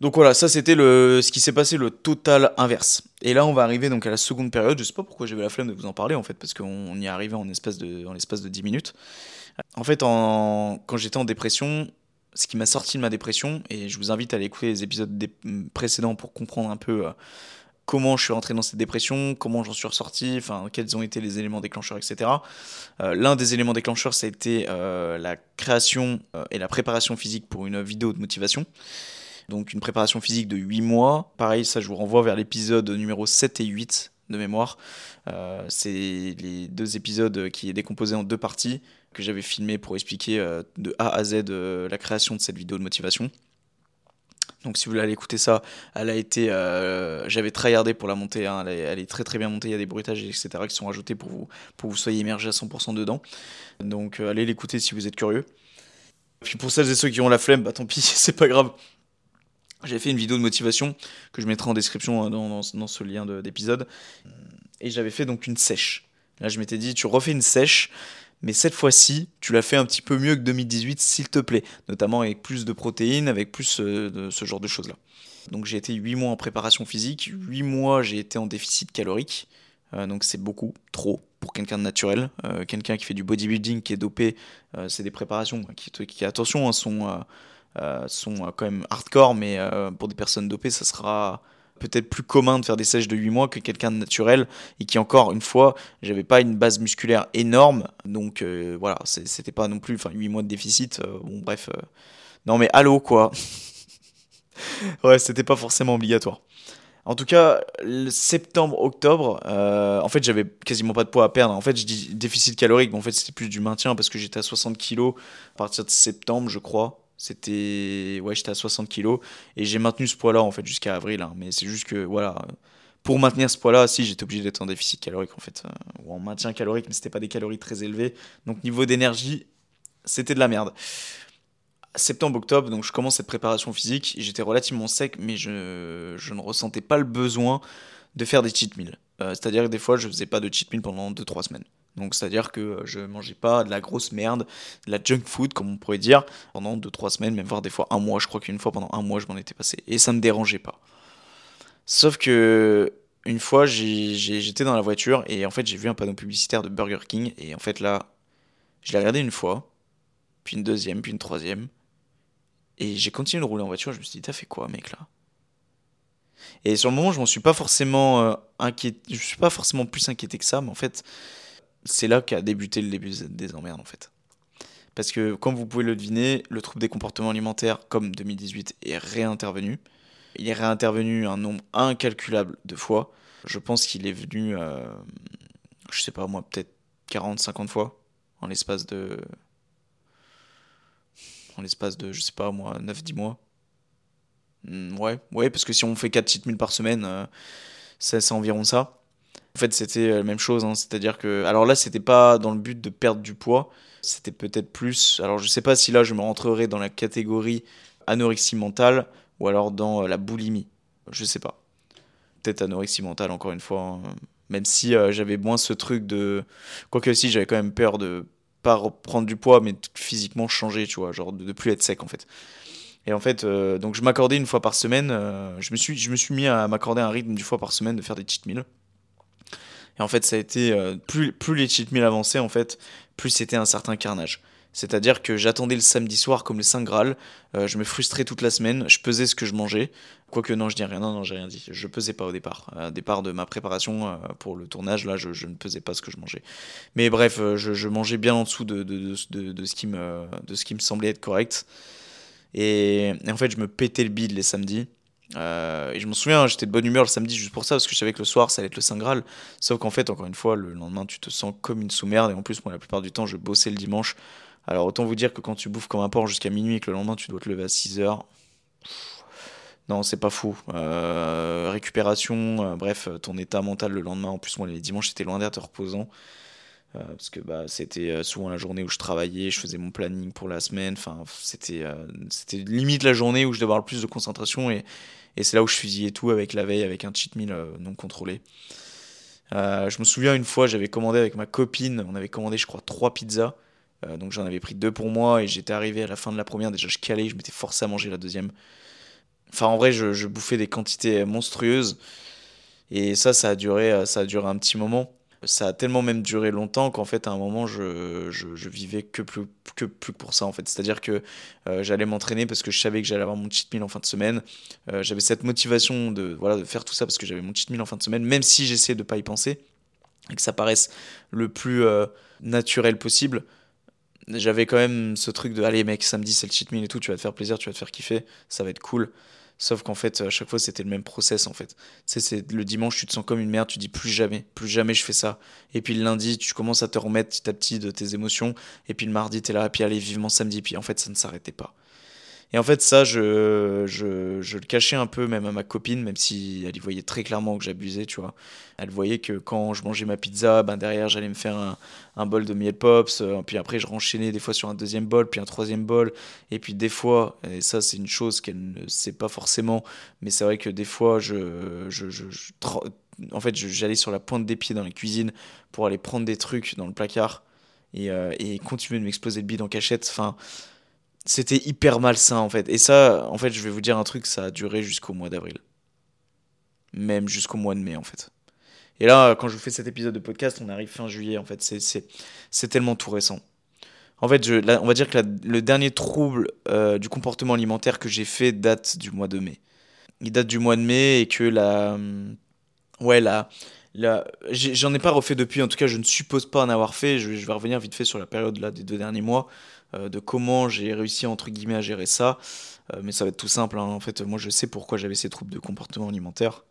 Donc voilà, ça c'était le ce qui s'est passé le total inverse. Et là, on va arriver donc à la seconde période. Je sais pas pourquoi j'avais la flemme de vous en parler en fait, parce qu'on y est arrivé en espace de, en l'espace de 10 minutes. En fait, quand j'étais en dépression, ce qui m'a sorti de ma dépression, et je vous invite à aller écouter les épisodes précédents pour comprendre un peu euh, comment je suis rentré dans cette dépression, comment j'en suis ressorti, enfin quels ont été les éléments déclencheurs, etc. Euh, l'un des éléments déclencheurs, ça a été euh, la création et la préparation physique pour une vidéo de motivation. Donc une préparation physique de 8 mois. Pareil, ça je vous renvoie vers l'épisode numéro 7 et 8 de mémoire. c'est les deux épisodes qui est décomposé en deux parties que j'avais filmé pour expliquer euh, de A à Z euh, la création de cette vidéo de motivation. Donc si vous voulez aller écouter ça, elle a été, euh, j'avais tryhardé pour la monter, hein, elle, est, très très bien montée, il y a des bruitages etc qui sont rajoutés pour vous pour que vous soyez immergé à 100% dedans. Donc allez l'écouter si vous êtes curieux. Puis pour celles et ceux qui ont la flemme, bah tant pis, c'est pas grave. J'ai fait une vidéo de motivation que je mettrai en description dans, dans, dans ce lien d'épisode. Et j'avais fait donc une sèche. Là je m'étais dit, tu refais une sèche mais cette fois-ci, tu l'as fait un petit peu mieux que 2018, s'il te plaît, notamment avec plus de protéines, avec plus euh, de ce genre de choses-là. Donc j'ai été 8 mois en préparation physique, 8 mois j'ai été en déficit calorique, euh, donc c'est beaucoup, trop pour quelqu'un de naturel. Euh, quelqu'un qui fait du bodybuilding, qui est dopé, c'est des préparations qui, qui attention, hein, sont, sont quand même hardcore, mais pour des personnes dopées, ça sera peut-être plus commun de faire des sèches de 8 mois que quelqu'un de naturel et qui encore une fois j'avais pas une base musculaire énorme donc euh, voilà c'était pas non plus enfin 8 mois de déficit euh, bon bref euh, non mais allô quoi ouais c'était pas forcément obligatoire en tout cas, septembre, octobre, en fait, j'avais quasiment pas de poids à perdre. En fait, je dis déficit calorique, mais en fait, c'était plus du maintien parce que j'étais à 60 kg à partir de septembre, je crois. C'était. Ouais, j'étais à 60 kg. Et j'ai maintenu ce poids-là, en fait, jusqu'à avril. Hein. Mais c'est juste que, voilà. Pour maintenir ce poids-là, si, j'étais obligé d'être en déficit calorique, en fait. Euh, ou en maintien calorique, mais c'était pas des calories très élevées. Donc, niveau d'énergie, c'était de la merde. Septembre, octobre, donc je commence cette préparation physique. J'étais relativement sec, mais je, je ne ressentais pas le besoin de faire des cheat meals. Euh, c'est-à-dire que des fois, je faisais pas de cheat meal pendant 2-3 semaines. Donc c'est-à-dire que euh, je mangeais pas de la grosse merde, de la junk food comme on pourrait dire, pendant 2-3 semaines, même voire des fois un mois. Je crois qu'une fois pendant un mois je m'en étais passé. Et ça me dérangeait pas. Sauf que une fois j'étais dans la voiture et en fait j'ai vu un panneau publicitaire de Burger King et en fait là je l'ai regardé une fois, puis une deuxième, puis une troisième. Et j'ai continué de rouler en voiture, je me suis dit t'as fait quoi mec là? Et sur le moment, je m'en suis pas forcément euh, inquiété, je suis pas forcément plus inquiété que ça, mais en fait, c'est là qu'a débuté le début des emmerdes en fait. Parce que, comme vous pouvez le deviner, le trouble des comportements alimentaires, comme 2018, est réintervenu. Il est réintervenu un nombre incalculable de fois. Je pense qu'il est venu, euh, je sais pas moi, peut-être 40, 50 fois en l'espace de. En l'espace de, je sais pas moi, 9-10 mois. Hmm, ouais, ouais, parce que si on fait 4 cheat par semaine, euh, c'est environ ça. En fait, c'était la même chose, hein. c'est-à-dire que. Alors là, c'était pas dans le but de perdre du poids, c'était peut-être plus. Alors je sais pas si là je me rentrerai dans la catégorie anorexie mentale ou alors dans euh, la boulimie. Je sais pas. Peut-être anorexie mentale, encore une fois. Hein. Même si euh, j'avais moins ce truc de. Quoique aussi, j'avais quand même peur de pas reprendre du poids, mais physiquement changer, tu vois, genre de, plus être sec en fait. Et en fait, euh, donc je m'accordais une fois par semaine, je, me suis, je me suis mis à m'accorder un rythme du fois par semaine de faire des cheat meals. Et en fait, ça a été plus, plus les cheat meals avançaient, en fait, plus c'était un certain carnage. C'est-à-dire que j'attendais le samedi soir comme le Saint Graal, je me frustrais toute la semaine, je pesais ce que je mangeais. Quoique non, je dis rien, non, non, j'ai rien dit. Je pesais pas au départ. Au départ de ma préparation pour le tournage, là, je, ne pesais pas ce que je mangeais. Mais bref, je, mangeais bien en dessous de, de, de, ce qui me, de ce qui me semblait être correct. Et, en fait, je me pétais le bide les samedis. Euh, et je m'en souviens, j'étais de bonne humeur le samedi juste pour ça, parce que je savais que le soir, ça allait être le Saint Graal. Sauf qu'en fait, encore une fois, le lendemain, tu te sens comme une sous-merde. Et en plus, moi, la plupart du temps, je bossais le dimanche. Alors, autant vous dire que quand tu bouffes comme un porc jusqu'à minuit et que le lendemain, tu dois te lever à 6 heures. Non, c'est pas fou. Euh, récupération, euh, bref, ton état mental le lendemain. En plus, moi, les dimanches, c'était loin d'être reposant. Parce que bah, c'était souvent la journée où je travaillais, je faisais mon planning pour la semaine. Enfin, c'était c'était limite la journée où je devais avoir le plus de concentration et c'est là où je fusillais tout avec la veille, avec un cheat meal non contrôlé. je me souviens une fois, j'avais commandé avec ma copine, on avait commandé, je crois, trois pizzas. donc j'en avais pris deux pour moi et j'étais arrivé à la fin de la première. Déjà, je calais, je m'étais forcé à manger la deuxième. Enfin, en vrai, je, bouffais des quantités monstrueuses. Et ça, ça a ça a duré un petit moment ça a tellement même duré longtemps qu'en fait à un moment je, je, vivais que plus, que plus pour ça en fait. C'est-à-dire que euh, j'allais m'entraîner parce que je savais que j'allais avoir mon cheat meal en fin de semaine. Euh, j'avais cette motivation de, voilà, de faire tout ça parce que j'avais mon cheat meal en fin de semaine, même si j'essayais de pas y penser et que ça paraisse le plus euh, naturel possible. J'avais quand même ce truc de allez mec samedi c'est le cheat meal et tout, tu vas te faire plaisir, tu vas te faire kiffer, ça va être cool. Sauf qu'en fait, à chaque fois, c'était le même process en fait. C'est le dimanche, tu te sens comme une merde, tu dis plus jamais, plus jamais je fais ça. Et puis le lundi, tu commences à te remettre petit à petit de tes émotions. Et puis le mardi, tu es là, et puis allez, vivement samedi. Puis en fait, ça ne s'arrêtait pas. Et en fait, ça, je, le cachais un peu même à ma copine, même si elle y voyait très clairement que j'abusais, tu vois. Elle voyait que quand je mangeais ma pizza, ben derrière, j'allais me faire un, bol de miel pops, euh, puis après, je renchaînais des fois sur un deuxième bol, puis un troisième bol, et puis des fois, et ça, c'est une chose qu'elle ne sait pas forcément, mais c'est vrai que des fois, je, je, en fait, j'allais sur la pointe des pieds dans la cuisine pour aller prendre des trucs dans le placard et, euh, continuer de m'exploser le bide en cachette. C'était hyper malsain en fait. Et ça, en fait, je vais vous dire un truc, ça a duré jusqu'au mois d'avril. Même jusqu'au mois de mai en fait. Et là, quand je vous fais cet épisode de podcast, on arrive fin juillet en fait. C'est tellement tout récent. En fait, je, on va dire que le dernier trouble euh, du comportement alimentaire que j'ai fait date du mois de mai. Il date du mois de mai et que la. Ouais, la. la J'en ai, pas refait depuis, en tout cas, je ne suppose pas en avoir fait. Je, je vais revenir vite fait sur la période là, des deux derniers mois. Euh, de comment j'ai réussi entre guillemets à gérer ça. Euh, mais ça va être tout simple. Hein. En fait, moi je sais pourquoi j'avais ces troubles de comportement alimentaire.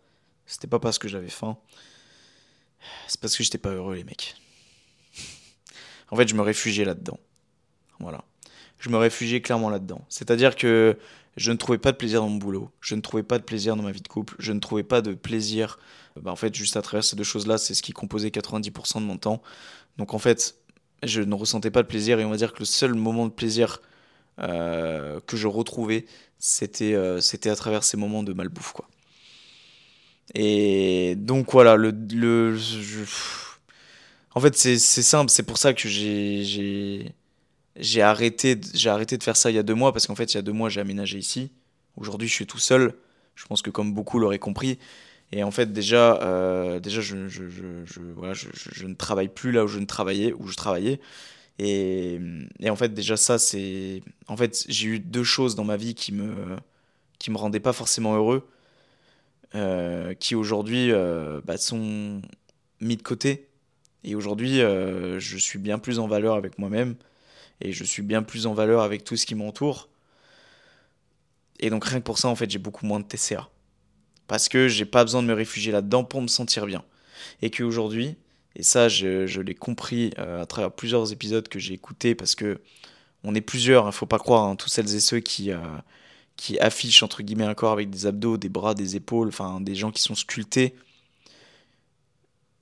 C'était pas parce que j'avais faim. C'est parce que j'étais pas heureux, les mecs. en fait, je me réfugiais là-dedans. Voilà. Je me réfugiais clairement là-dedans. C'est-à-dire que je ne trouvais pas de plaisir dans mon boulot, je ne trouvais pas de plaisir dans ma vie de couple, je ne trouvais pas de plaisir. Bah, en fait, juste à travers ces deux choses-là, c'est ce qui composait 90% de mon temps. Donc en fait, je ne ressentais pas de plaisir et on va dire que le seul moment de plaisir euh, que je retrouvais c'était euh, c'était à travers ces moments de malbouffe quoi. Et donc voilà le, le en fait c'est simple c'est pour ça que j'ai j'ai arrêté j'ai arrêté de faire ça il y a deux mois parce qu'en fait il y a deux mois j'ai aménagé ici. Aujourd'hui je suis tout seul. Je pense que comme beaucoup l'auraient compris et en fait, déjà, euh, déjà je, je, je, voilà, je, ne travaille plus là où je ne travaillais, où je travaillais. Et, et en fait, déjà, ça, c'est. En fait, j'ai eu deux choses dans ma vie qui me, qui me rendaient pas forcément heureux, euh, qui aujourd'hui euh, bah, sont mis de côté. Et aujourd'hui, je suis bien plus en valeur avec moi-même. Et je suis bien plus en valeur avec tout ce qui m'entoure. Et donc, rien que pour ça, en fait, j'ai beaucoup moins de TCA parce que j'ai pas besoin de me réfugier là-dedans pour me sentir bien. Et qu'aujourd'hui, et ça je, l'ai compris euh, à travers plusieurs épisodes que j'ai écoutés, parce que on est plusieurs, il hein, faut pas croire, hein, tous celles et ceux qui, euh, qui affichent entre guillemets un corps avec des abdos, des bras, des épaules, enfin des gens qui sont sculptés.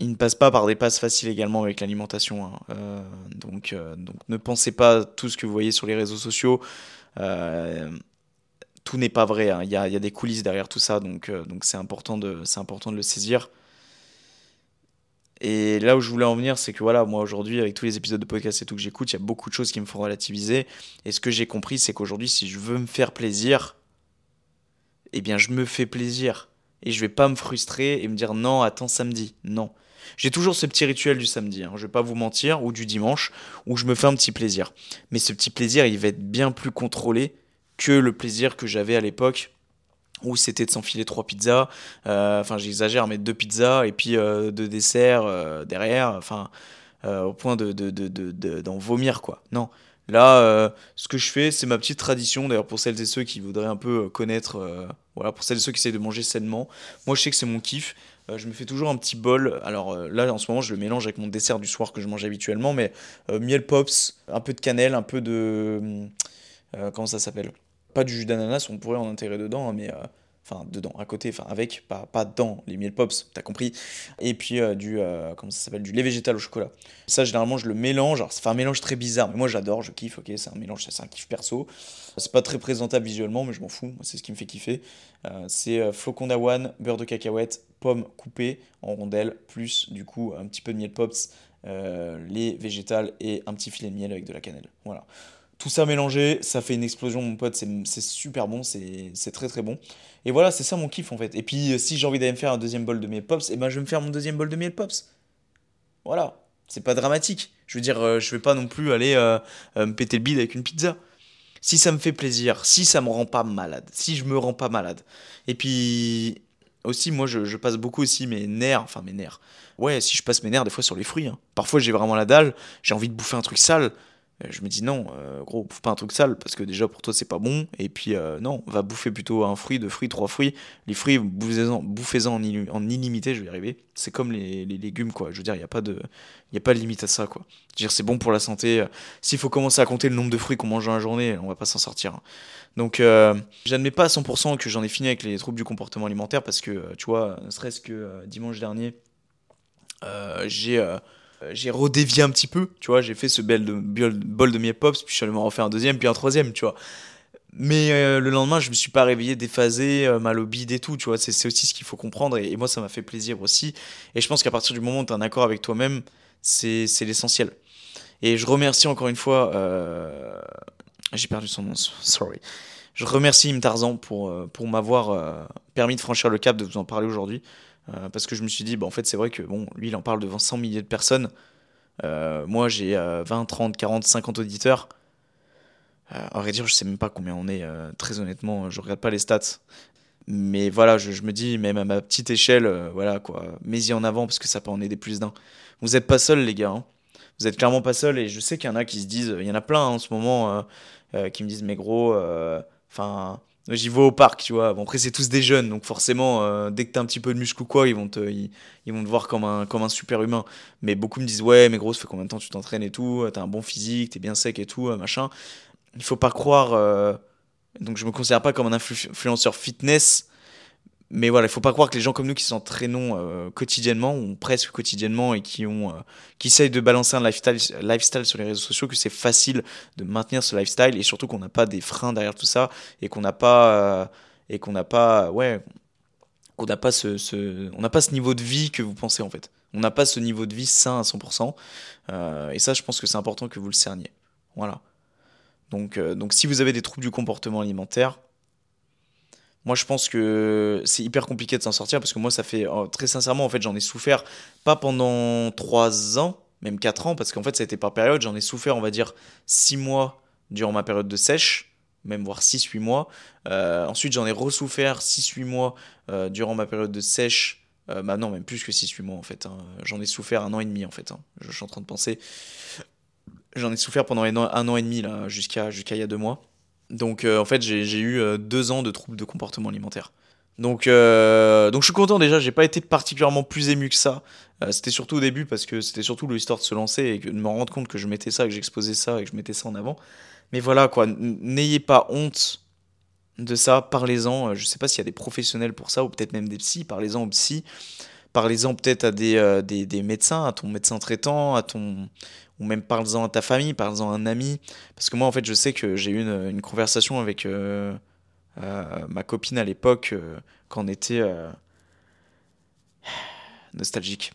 Ils ne passent pas par des passes faciles également avec l'alimentation. Hein. Euh, donc, donc ne pensez pas tout ce que vous voyez sur les réseaux sociaux tout n'est pas vrai. Hein. Il y, a, des coulisses derrière tout ça, donc euh, donc c'est important de c'est important de le saisir. Et là où je voulais en venir, c'est que voilà, moi aujourd'hui, avec tous les épisodes de podcast et tout que j'écoute, il y a beaucoup de choses qui me font relativiser. Et ce que j'ai compris, c'est qu'aujourd'hui, si je veux me faire plaisir, eh bien, je me fais plaisir. Et je vais pas me frustrer et me dire non, attends samedi. Non. J'ai toujours ce petit rituel du samedi, hein, je vais pas vous mentir, ou du dimanche, où je me fais un petit plaisir. Mais ce petit plaisir, il va être bien plus contrôlé que le plaisir que j'avais à l'époque où c'était de s'enfiler trois pizzas, euh, enfin j'exagère, mais deux pizzas et puis euh, deux desserts euh, derrière, enfin au point de, d'en de, de, vomir quoi. Non, là ce que je fais c'est ma petite tradition, d'ailleurs pour celles et ceux qui voudraient un peu connaître, voilà, pour celles et ceux qui essayent de manger sainement, moi je sais que c'est mon kiff, je me fais toujours un petit bol, alors là en ce moment je le mélange avec mon dessert du soir que je mange habituellement, mais miel pops, un peu de cannelle, un peu de... comment ça s'appelle? Pas du jus d'ananas, on pourrait en intégrer dedans, hein, mais euh, enfin dedans, à côté, enfin avec, pas, pas dans les miel pops, t'as compris. Et puis euh, du, euh, comment ça s'appelle, du lait végétal au chocolat. Ça généralement je le mélange, alors fait un mélange très bizarre, mais moi j'adore, je kiffe, ok, c'est un mélange, c'est un kiff perso. C'est pas très présentable visuellement, mais je m'en fous, c'est ce qui me fait kiffer. c'est flocon d'avoine, beurre de cacahuète, pommes coupées en rondelles, plus du coup un petit peu de miel pops, lait végétal et un petit filet de miel avec de la cannelle. Voilà. Tout ça mélangé, ça fait une explosion, mon pote. C'est super bon, c'est très très bon. Et voilà, c'est ça mon kiff en fait. Et puis, euh, si j'ai envie d'aller me faire un deuxième bol de miel pops, et eh ben je vais me faire mon deuxième bol de miel pops. Voilà, c'est pas dramatique. Je veux dire, euh, je vais pas non plus aller euh, me péter le bide avec une pizza. Si ça me fait plaisir, si ça me rend pas malade, si je me rends pas malade. Et puis, aussi, moi, je, passe beaucoup aussi mes nerfs, enfin mes nerfs. Ouais, si je passe mes nerfs des fois sur les fruits. Hein. Parfois, j'ai vraiment la dalle, j'ai envie de bouffer un truc sale. Euh, je me dis non, euh, gros, bouffe pas un truc sale parce que déjà pour toi c'est pas bon. Et puis euh, non, va bouffer plutôt un fruit, deux fruits, trois fruits. Les fruits, bouffez-en, bouffez-en en, en, illimité, je vais y arriver. C'est comme les, légumes quoi. Je veux dire, il n'y a pas de, il a pas de limite à ça quoi. Je veux dire, c'est bon pour la santé. S'il faut commencer à compter le nombre de fruits qu'on mange dans la journée, on va pas s'en sortir. Hein. Donc, j'admets pas à 100% que j'en ai fini avec les troubles du comportement alimentaire parce que tu vois, ne serait-ce que dimanche dernier, j'ai euh, j'ai redévié un petit peu, tu vois, j'ai fait ce bel de, bol de miel pops, puis je suis allé m'en refaire un deuxième, puis un troisième, tu vois. Mais euh, le lendemain, je me suis pas réveillé déphasé, euh, mal au bide et tout, tu vois. C'est aussi ce qu'il faut comprendre, et, moi, ça m'a fait plaisir aussi. Et je pense qu'à partir du moment où tu es en accord avec toi-même, c'est l'essentiel. Et je remercie encore une fois. J'ai perdu son nom, sorry. Je remercie Im Tarzan pour m'avoir permis de franchir le cap de vous en parler aujourd'hui. Euh, parce que je me suis dit, bah, en fait, c'est vrai que bon, lui, il en parle devant 100 milliers de personnes. Euh, moi, j'ai 20, 30, 40, 50 auditeurs. Euh, à vrai dire, je sais même pas combien on est, très honnêtement, je regarde pas les stats. Mais voilà, je, me dis, même à ma petite échelle, voilà quoi, mets-y en avant parce que ça peut en aider plus d'un. Vous êtes pas seuls, les gars. Hein. Vous êtes clairement pas seuls et je sais qu'il y en a qui se disent, il y en a plein hein, en ce moment qui me disent, mais gros, enfin J'y vais au parc, tu vois. Bon, après, c'est tous des jeunes, donc forcément, euh, dès que t'as un petit peu de muscle ou quoi, ils vont te, ils, vont te voir comme un, comme un super humain. Mais beaucoup me disent, ouais, mais gros, ça fait combien de temps tu t'entraînes et tout, t'as un bon physique, t'es bien sec et tout, euh, machin. Il faut pas croire. Euh, donc, je me considère pas comme un influenceur fitness, mais voilà, il faut pas croire que les gens comme nous qui s'entraînons euh, quotidiennement ou presque quotidiennement et qui ont euh, qui essayent de balancer un lifestyle, lifestyle sur les réseaux sociaux que c'est facile de maintenir ce lifestyle et surtout qu'on n'a pas des freins derrière tout ça et qu'on n'a pas euh, et qu'on n'a pas ouais qu'on n'a pas ce, ce on n'a pas ce niveau de vie que vous pensez en fait. On n'a pas ce niveau de vie sain à 100%. et ça, je pense que c'est important que vous le cerniez. Voilà. Donc, donc si vous avez des troubles du comportement alimentaire, moi, je pense que c'est hyper compliqué de s'en sortir parce que moi, ça fait oh, très sincèrement, en fait, j'en ai souffert pas pendant 3 ans, même 4 ans, parce qu'en fait, ça a été par période. J'en ai souffert, on va dire, 6 mois durant ma période de sèche, même voire 6-8 mois. Euh, ensuite, j'en ai ressouffert 6-8 mois euh, durant ma période de sèche. Euh, bah non, même plus que 6-8 mois en fait. Hein. J'en ai souffert un an et demi en fait. Hein. Je, suis en train de penser. J'en ai souffert pendant un an, et demi là, jusqu'à jusqu'à il y a deux mois. Donc euh, en fait, j'ai eu euh, deux ans de troubles de comportement alimentaire. Donc, euh, donc je suis content déjà, j'ai pas été particulièrement plus ému que ça. c'était surtout au début parce que c'était surtout l'histoire de se lancer et de me rendre compte que je mettais ça, que j'exposais ça et que je mettais ça en avant. Mais voilà quoi, n'ayez pas honte de ça, parlez-en. Je sais pas s'il y a des professionnels pour ça ou peut-être même des psys, parlez-en aux psys. Parlez-en peut-être à des, des, des, médecins, à ton médecin traitant, à ton, ou même parle-en à ta famille, parle-en à un ami. Parce que moi, en fait, je sais que j'ai eu une, conversation avec euh, euh, ma copine à l'époque, euh, quand on était nostalgique.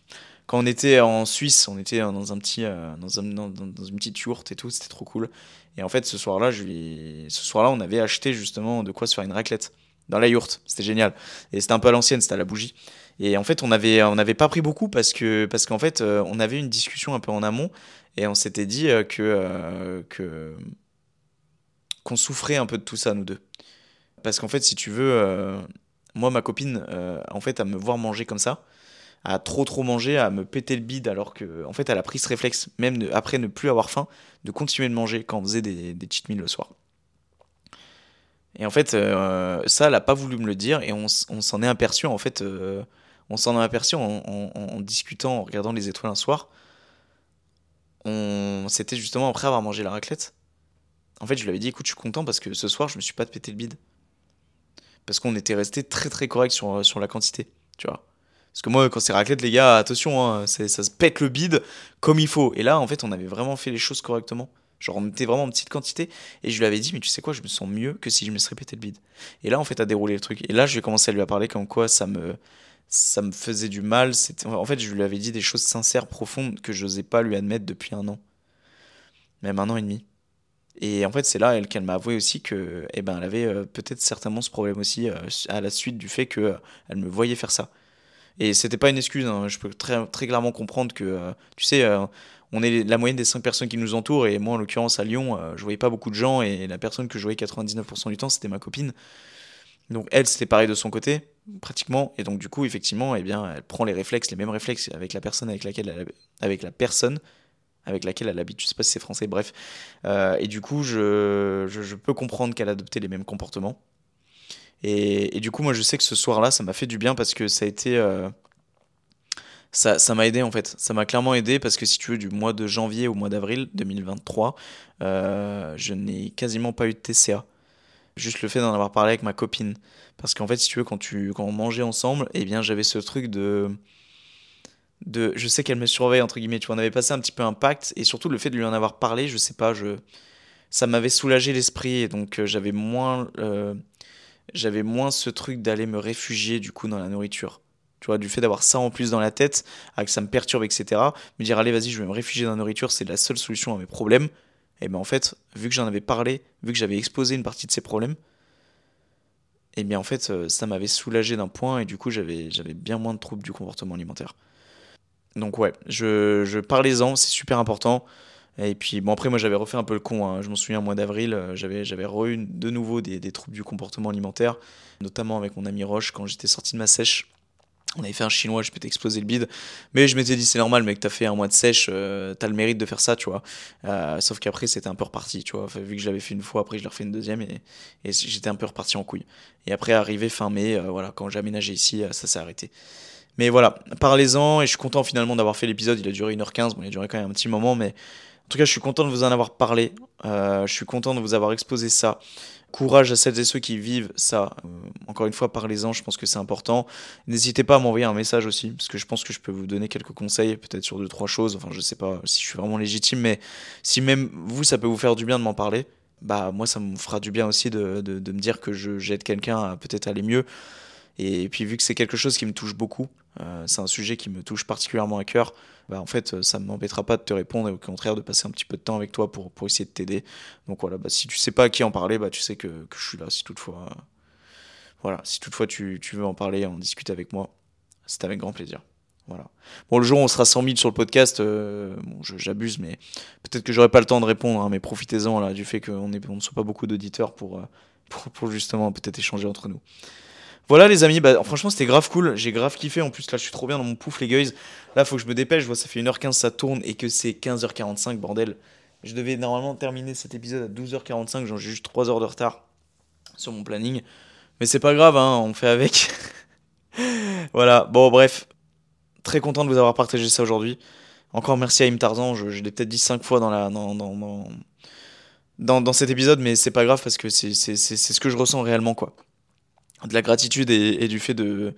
Quand on était en Suisse, on était dans, un petit, dans, un, dans, une petite yourte et tout, c'était trop cool. Et en fait, ce soir-là, soir-là, on avait acheté justement de quoi se faire une raclette dans la yourte. C'était génial. Et c'était un peu à l'ancienne, c'était à la bougie. Et en fait, on n'avait on avait pas pris beaucoup parce que parce qu'en fait, on avait une discussion un peu en amont et on s'était dit euh, que euh, que qu'on souffrait un peu de tout ça nous deux. Parce qu'en fait, si tu veux, moi ma copine, en fait, à me voir manger comme ça, à trop trop manger, à me péter le bide alors que en fait, elle a pris ce réflexe, même après ne plus avoir faim, de continuer de manger quand on faisait des, des cheat meals le soir. Et en fait, ça, elle n'a pas voulu me le dire et on, on s'en est aperçu en fait on s'en est aperçu en, discutant, en regardant les étoiles un soir. On... C'était justement après avoir mangé la raclette. En fait, je lui avais dit, écoute, je suis content parce que ce soir, je me suis pas pété le bide. Parce qu'on était resté très très correct sur, sur la quantité, tu vois. Parce que moi, quand c'est raclette, les gars, attention, hein, ça se pète le bide comme il faut. Et là, en fait, on avait vraiment fait les choses correctement. Genre, on était vraiment en petite quantité. Et je lui avais dit, mais tu sais quoi, je me sens mieux que si je me serais pété le bide. Et là, en fait, à dérouler le truc. Et là, je vais commencer à lui parler comme quoi ça me, ça me faisait du mal. En fait, je lui avais dit des choses sincères, profondes, que je n'osais pas lui admettre depuis un an. Même un an et demi. Et en fait, c'est là elle qu'elle m'a avoué aussi que, eh ben, elle avait euh, peut-être certainement ce problème aussi euh, à la suite du fait que euh, elle me voyait faire ça. Et c'était pas une excuse. Hein. Je peux très, très clairement comprendre que, tu sais, on est la moyenne des 5 personnes qui nous entourent. Et moi, en l'occurrence, à Lyon, je voyais pas beaucoup de gens. Et la personne que je voyais 99% du temps, c'était ma copine. Donc elle, c'était pareil de son côté, pratiquement. Et donc du coup, effectivement, eh bien, elle prend les réflexes, les mêmes réflexes avec la personne avec laquelle elle, avec la personne avec laquelle elle habite. Je sais pas si c'est français, bref. Euh, et du coup, je, je, peux comprendre qu'elle a adopté les mêmes comportements. Et, et, du coup, moi, je sais que ce soir-là, ça m'a fait du bien parce que ça a été... Euh, ça, ça m'a aidé en fait. Ça m'a clairement aidé parce que si tu veux, du mois de janvier au mois d'avril 2023, euh, je n'ai quasiment pas eu de TCA. Juste le fait d'en avoir parlé avec ma copine. Parce qu'en fait, si tu veux, quand, tu, quand on mangeait ensemble, eh bien, j'avais ce truc de. de je sais qu'elle me surveille, entre guillemets. Tu vois, on avait passé un petit peu un pacte. Et surtout, le fait de lui en avoir parlé, je sais pas, je, ça m'avait soulagé l'esprit. Et donc, euh, j'avais moins. Euh, j'avais moins ce truc d'aller me réfugier, du coup, dans la nourriture. Tu vois, du fait d'avoir ça en plus dans la tête, que ça me perturbe, etc. Me dire, allez, vas-y, je vais me réfugier dans la nourriture, c'est la seule solution à mes problèmes et bien en fait, vu que j'en avais parlé, vu que j'avais exposé une partie de ces problèmes, et bien en fait, euh, ça m'avait soulagé d'un point et du coup, j'avais, bien moins de troubles du comportement alimentaire. Donc ouais, je, je parlez-en, c'est super important. Et puis bon après moi j'avais refait un peu le con, hein. je m'en souviens au mois d'avril, euh, j'avais, j'avais eu de nouveau des, des troubles du comportement alimentaire, notamment avec mon ami Roche quand j'étais sorti de ma sèche on avait fait un chinois, je peux t'exploser le bide. Mais je m'étais dit, c'est normal, mec, t'as fait un mois de sèche, euh, t'as le mérite de faire ça, tu vois. Euh, sauf qu'après, c'était un peu reparti, tu vois. vu que je l'avais fait une fois, après, je l'ai refait une deuxième et, j'étais un peu reparti en couille. Et après, arrivé fin mai, euh, voilà, quand j'ai aménagé ici, ça s'est arrêté. Mais voilà, parlez-en et je suis content finalement d'avoir fait l'épisode. Il a duré 1h15, bon, il a duré quand même un petit moment, mais en tout cas, je suis content de vous en avoir parlé. je suis content de vous avoir exposé ça. Courage à celles et ceux qui vivent ça. Euh, encore une fois, parlez-en, je pense que c'est important. N'hésitez pas à m'envoyer un message aussi, parce que je pense que je peux vous donner quelques conseils, peut-être sur deux, trois choses. Enfin, je sais pas si je suis vraiment légitime, mais si même vous, ça peut vous faire du bien de m'en parler, bah moi, ça me fera du bien aussi de, me dire que j'aide quelqu'un à peut-être aller mieux. Et puis, vu que c'est quelque chose qui me touche beaucoup, c'est un sujet qui me touche particulièrement à cœur, bah, en fait, ça ne m'embêtera pas de te répondre et au contraire de passer un petit peu de temps avec toi pour, pour essayer de t'aider. Donc voilà, bah, si tu sais pas à qui en parler, bah, tu sais que, que je suis là si toutefois, voilà, si toutefois tu, tu, veux en parler, en discuter avec moi, c'est avec grand plaisir. Voilà. Bon, le jour où on sera 100 000 sur le podcast, euh, j'abuse, mais peut-être que j'aurai pas le temps de répondre, hein, mais profitez-en là, du fait qu'on on ne soit pas beaucoup d'auditeurs pour, euh, pour, pour, justement peut-être échanger entre nous. Voilà les amis, bah, franchement c'était grave cool, j'ai grave kiffé, en plus là je suis trop bien dans mon pouf les guys. Là faut que je me dépêche, je vois ça fait 1h15 ça tourne et que c'est 15h45 bordel. Je devais normalement terminer cet épisode à 12h45, j'ai juste 3 heures de retard sur mon planning. Mais c'est pas grave, hein, on fait avec. voilà, bon bref, très content de vous avoir partagé ça aujourd'hui. Encore merci à Im Tarzan, je, l'ai peut-être dit 5 fois dans, la, dans, dans, dans, dans cet épisode, mais c'est pas grave parce que c'est ce que je ressens réellement quoi de la gratitude et, du fait de,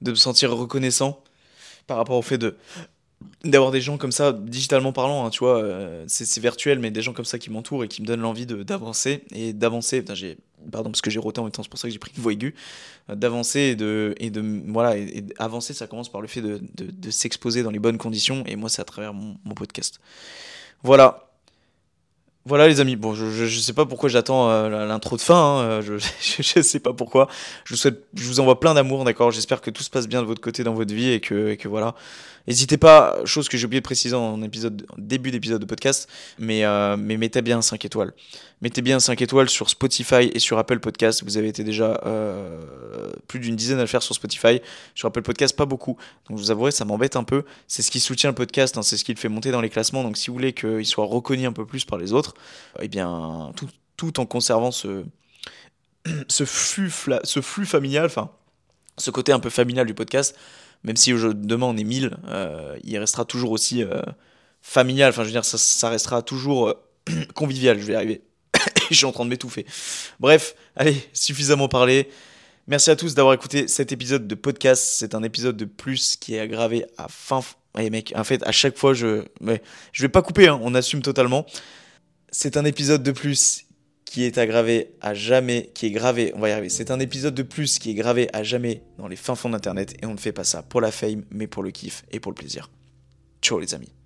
de me sentir reconnaissant par rapport au fait de d'avoir des gens comme ça, digitalement parlant, hein, tu vois, euh, c'est virtuel, mais des gens comme ça qui m'entourent et qui me donnent l'envie d'avancer et d'avancer. pardon parce que j'ai roté en même temps, c'est pour ça que j'ai pris une voix aiguë, euh, d'avancer et de et de voilà et, avancer, ça commence par le fait de, de, s'exposer dans les bonnes conditions et moi c'est à travers mon podcast. Voilà, Voilà les amis, bon je, je, sais pas pourquoi j'attends euh, l'intro de fin, hein, euh, je, je, sais pas pourquoi. Je vous souhaite, je vous envoie plein d'amour, d'accord? J'espère que tout se passe bien de votre côté dans votre vie et que, et que voilà. N'hésitez pas, chose que j'ai oublié de préciser en début d'épisode de podcast, mais, euh, mettez bien 5 étoiles. Mettez bien 5 étoiles sur Spotify et sur Apple Podcast. Vous avez été déjà euh, plus d'une dizaine à le faire sur Spotify. Sur Apple Podcast, pas beaucoup. Donc je vous avouerai, ça m'embête un peu. C'est ce qui soutient le podcast, hein, c'est ce qui le fait monter dans les classements. Donc si vous voulez qu'il soit reconnu un peu plus par les autres, eh bien, tout, en conservant ce, ce, flux, ce flux familial, enfin, ce côté un peu familial du podcast, même si demain on est 1000, euh, il restera toujours aussi euh, familial. Enfin, je veux dire, ça, restera toujours euh, convivial. Je vais y arriver. je suis en train de m'étouffer. Bref, allez, suffisamment parlé. Merci à tous d'avoir écouté cet épisode de podcast. C'est un épisode de plus qui est aggravé à fin. Ouais, mec, en fait, à chaque fois, je. Je vais pas couper, hein, on assume totalement. C'est un épisode de plus qui est aggravé à jamais, qui est gravé, on va y arriver. C'est un épisode de plus qui est gravé à jamais dans les fins fonds d'internet et on ne fait pas ça pour la fame, mais pour le kiff et pour le plaisir. Ciao les amis.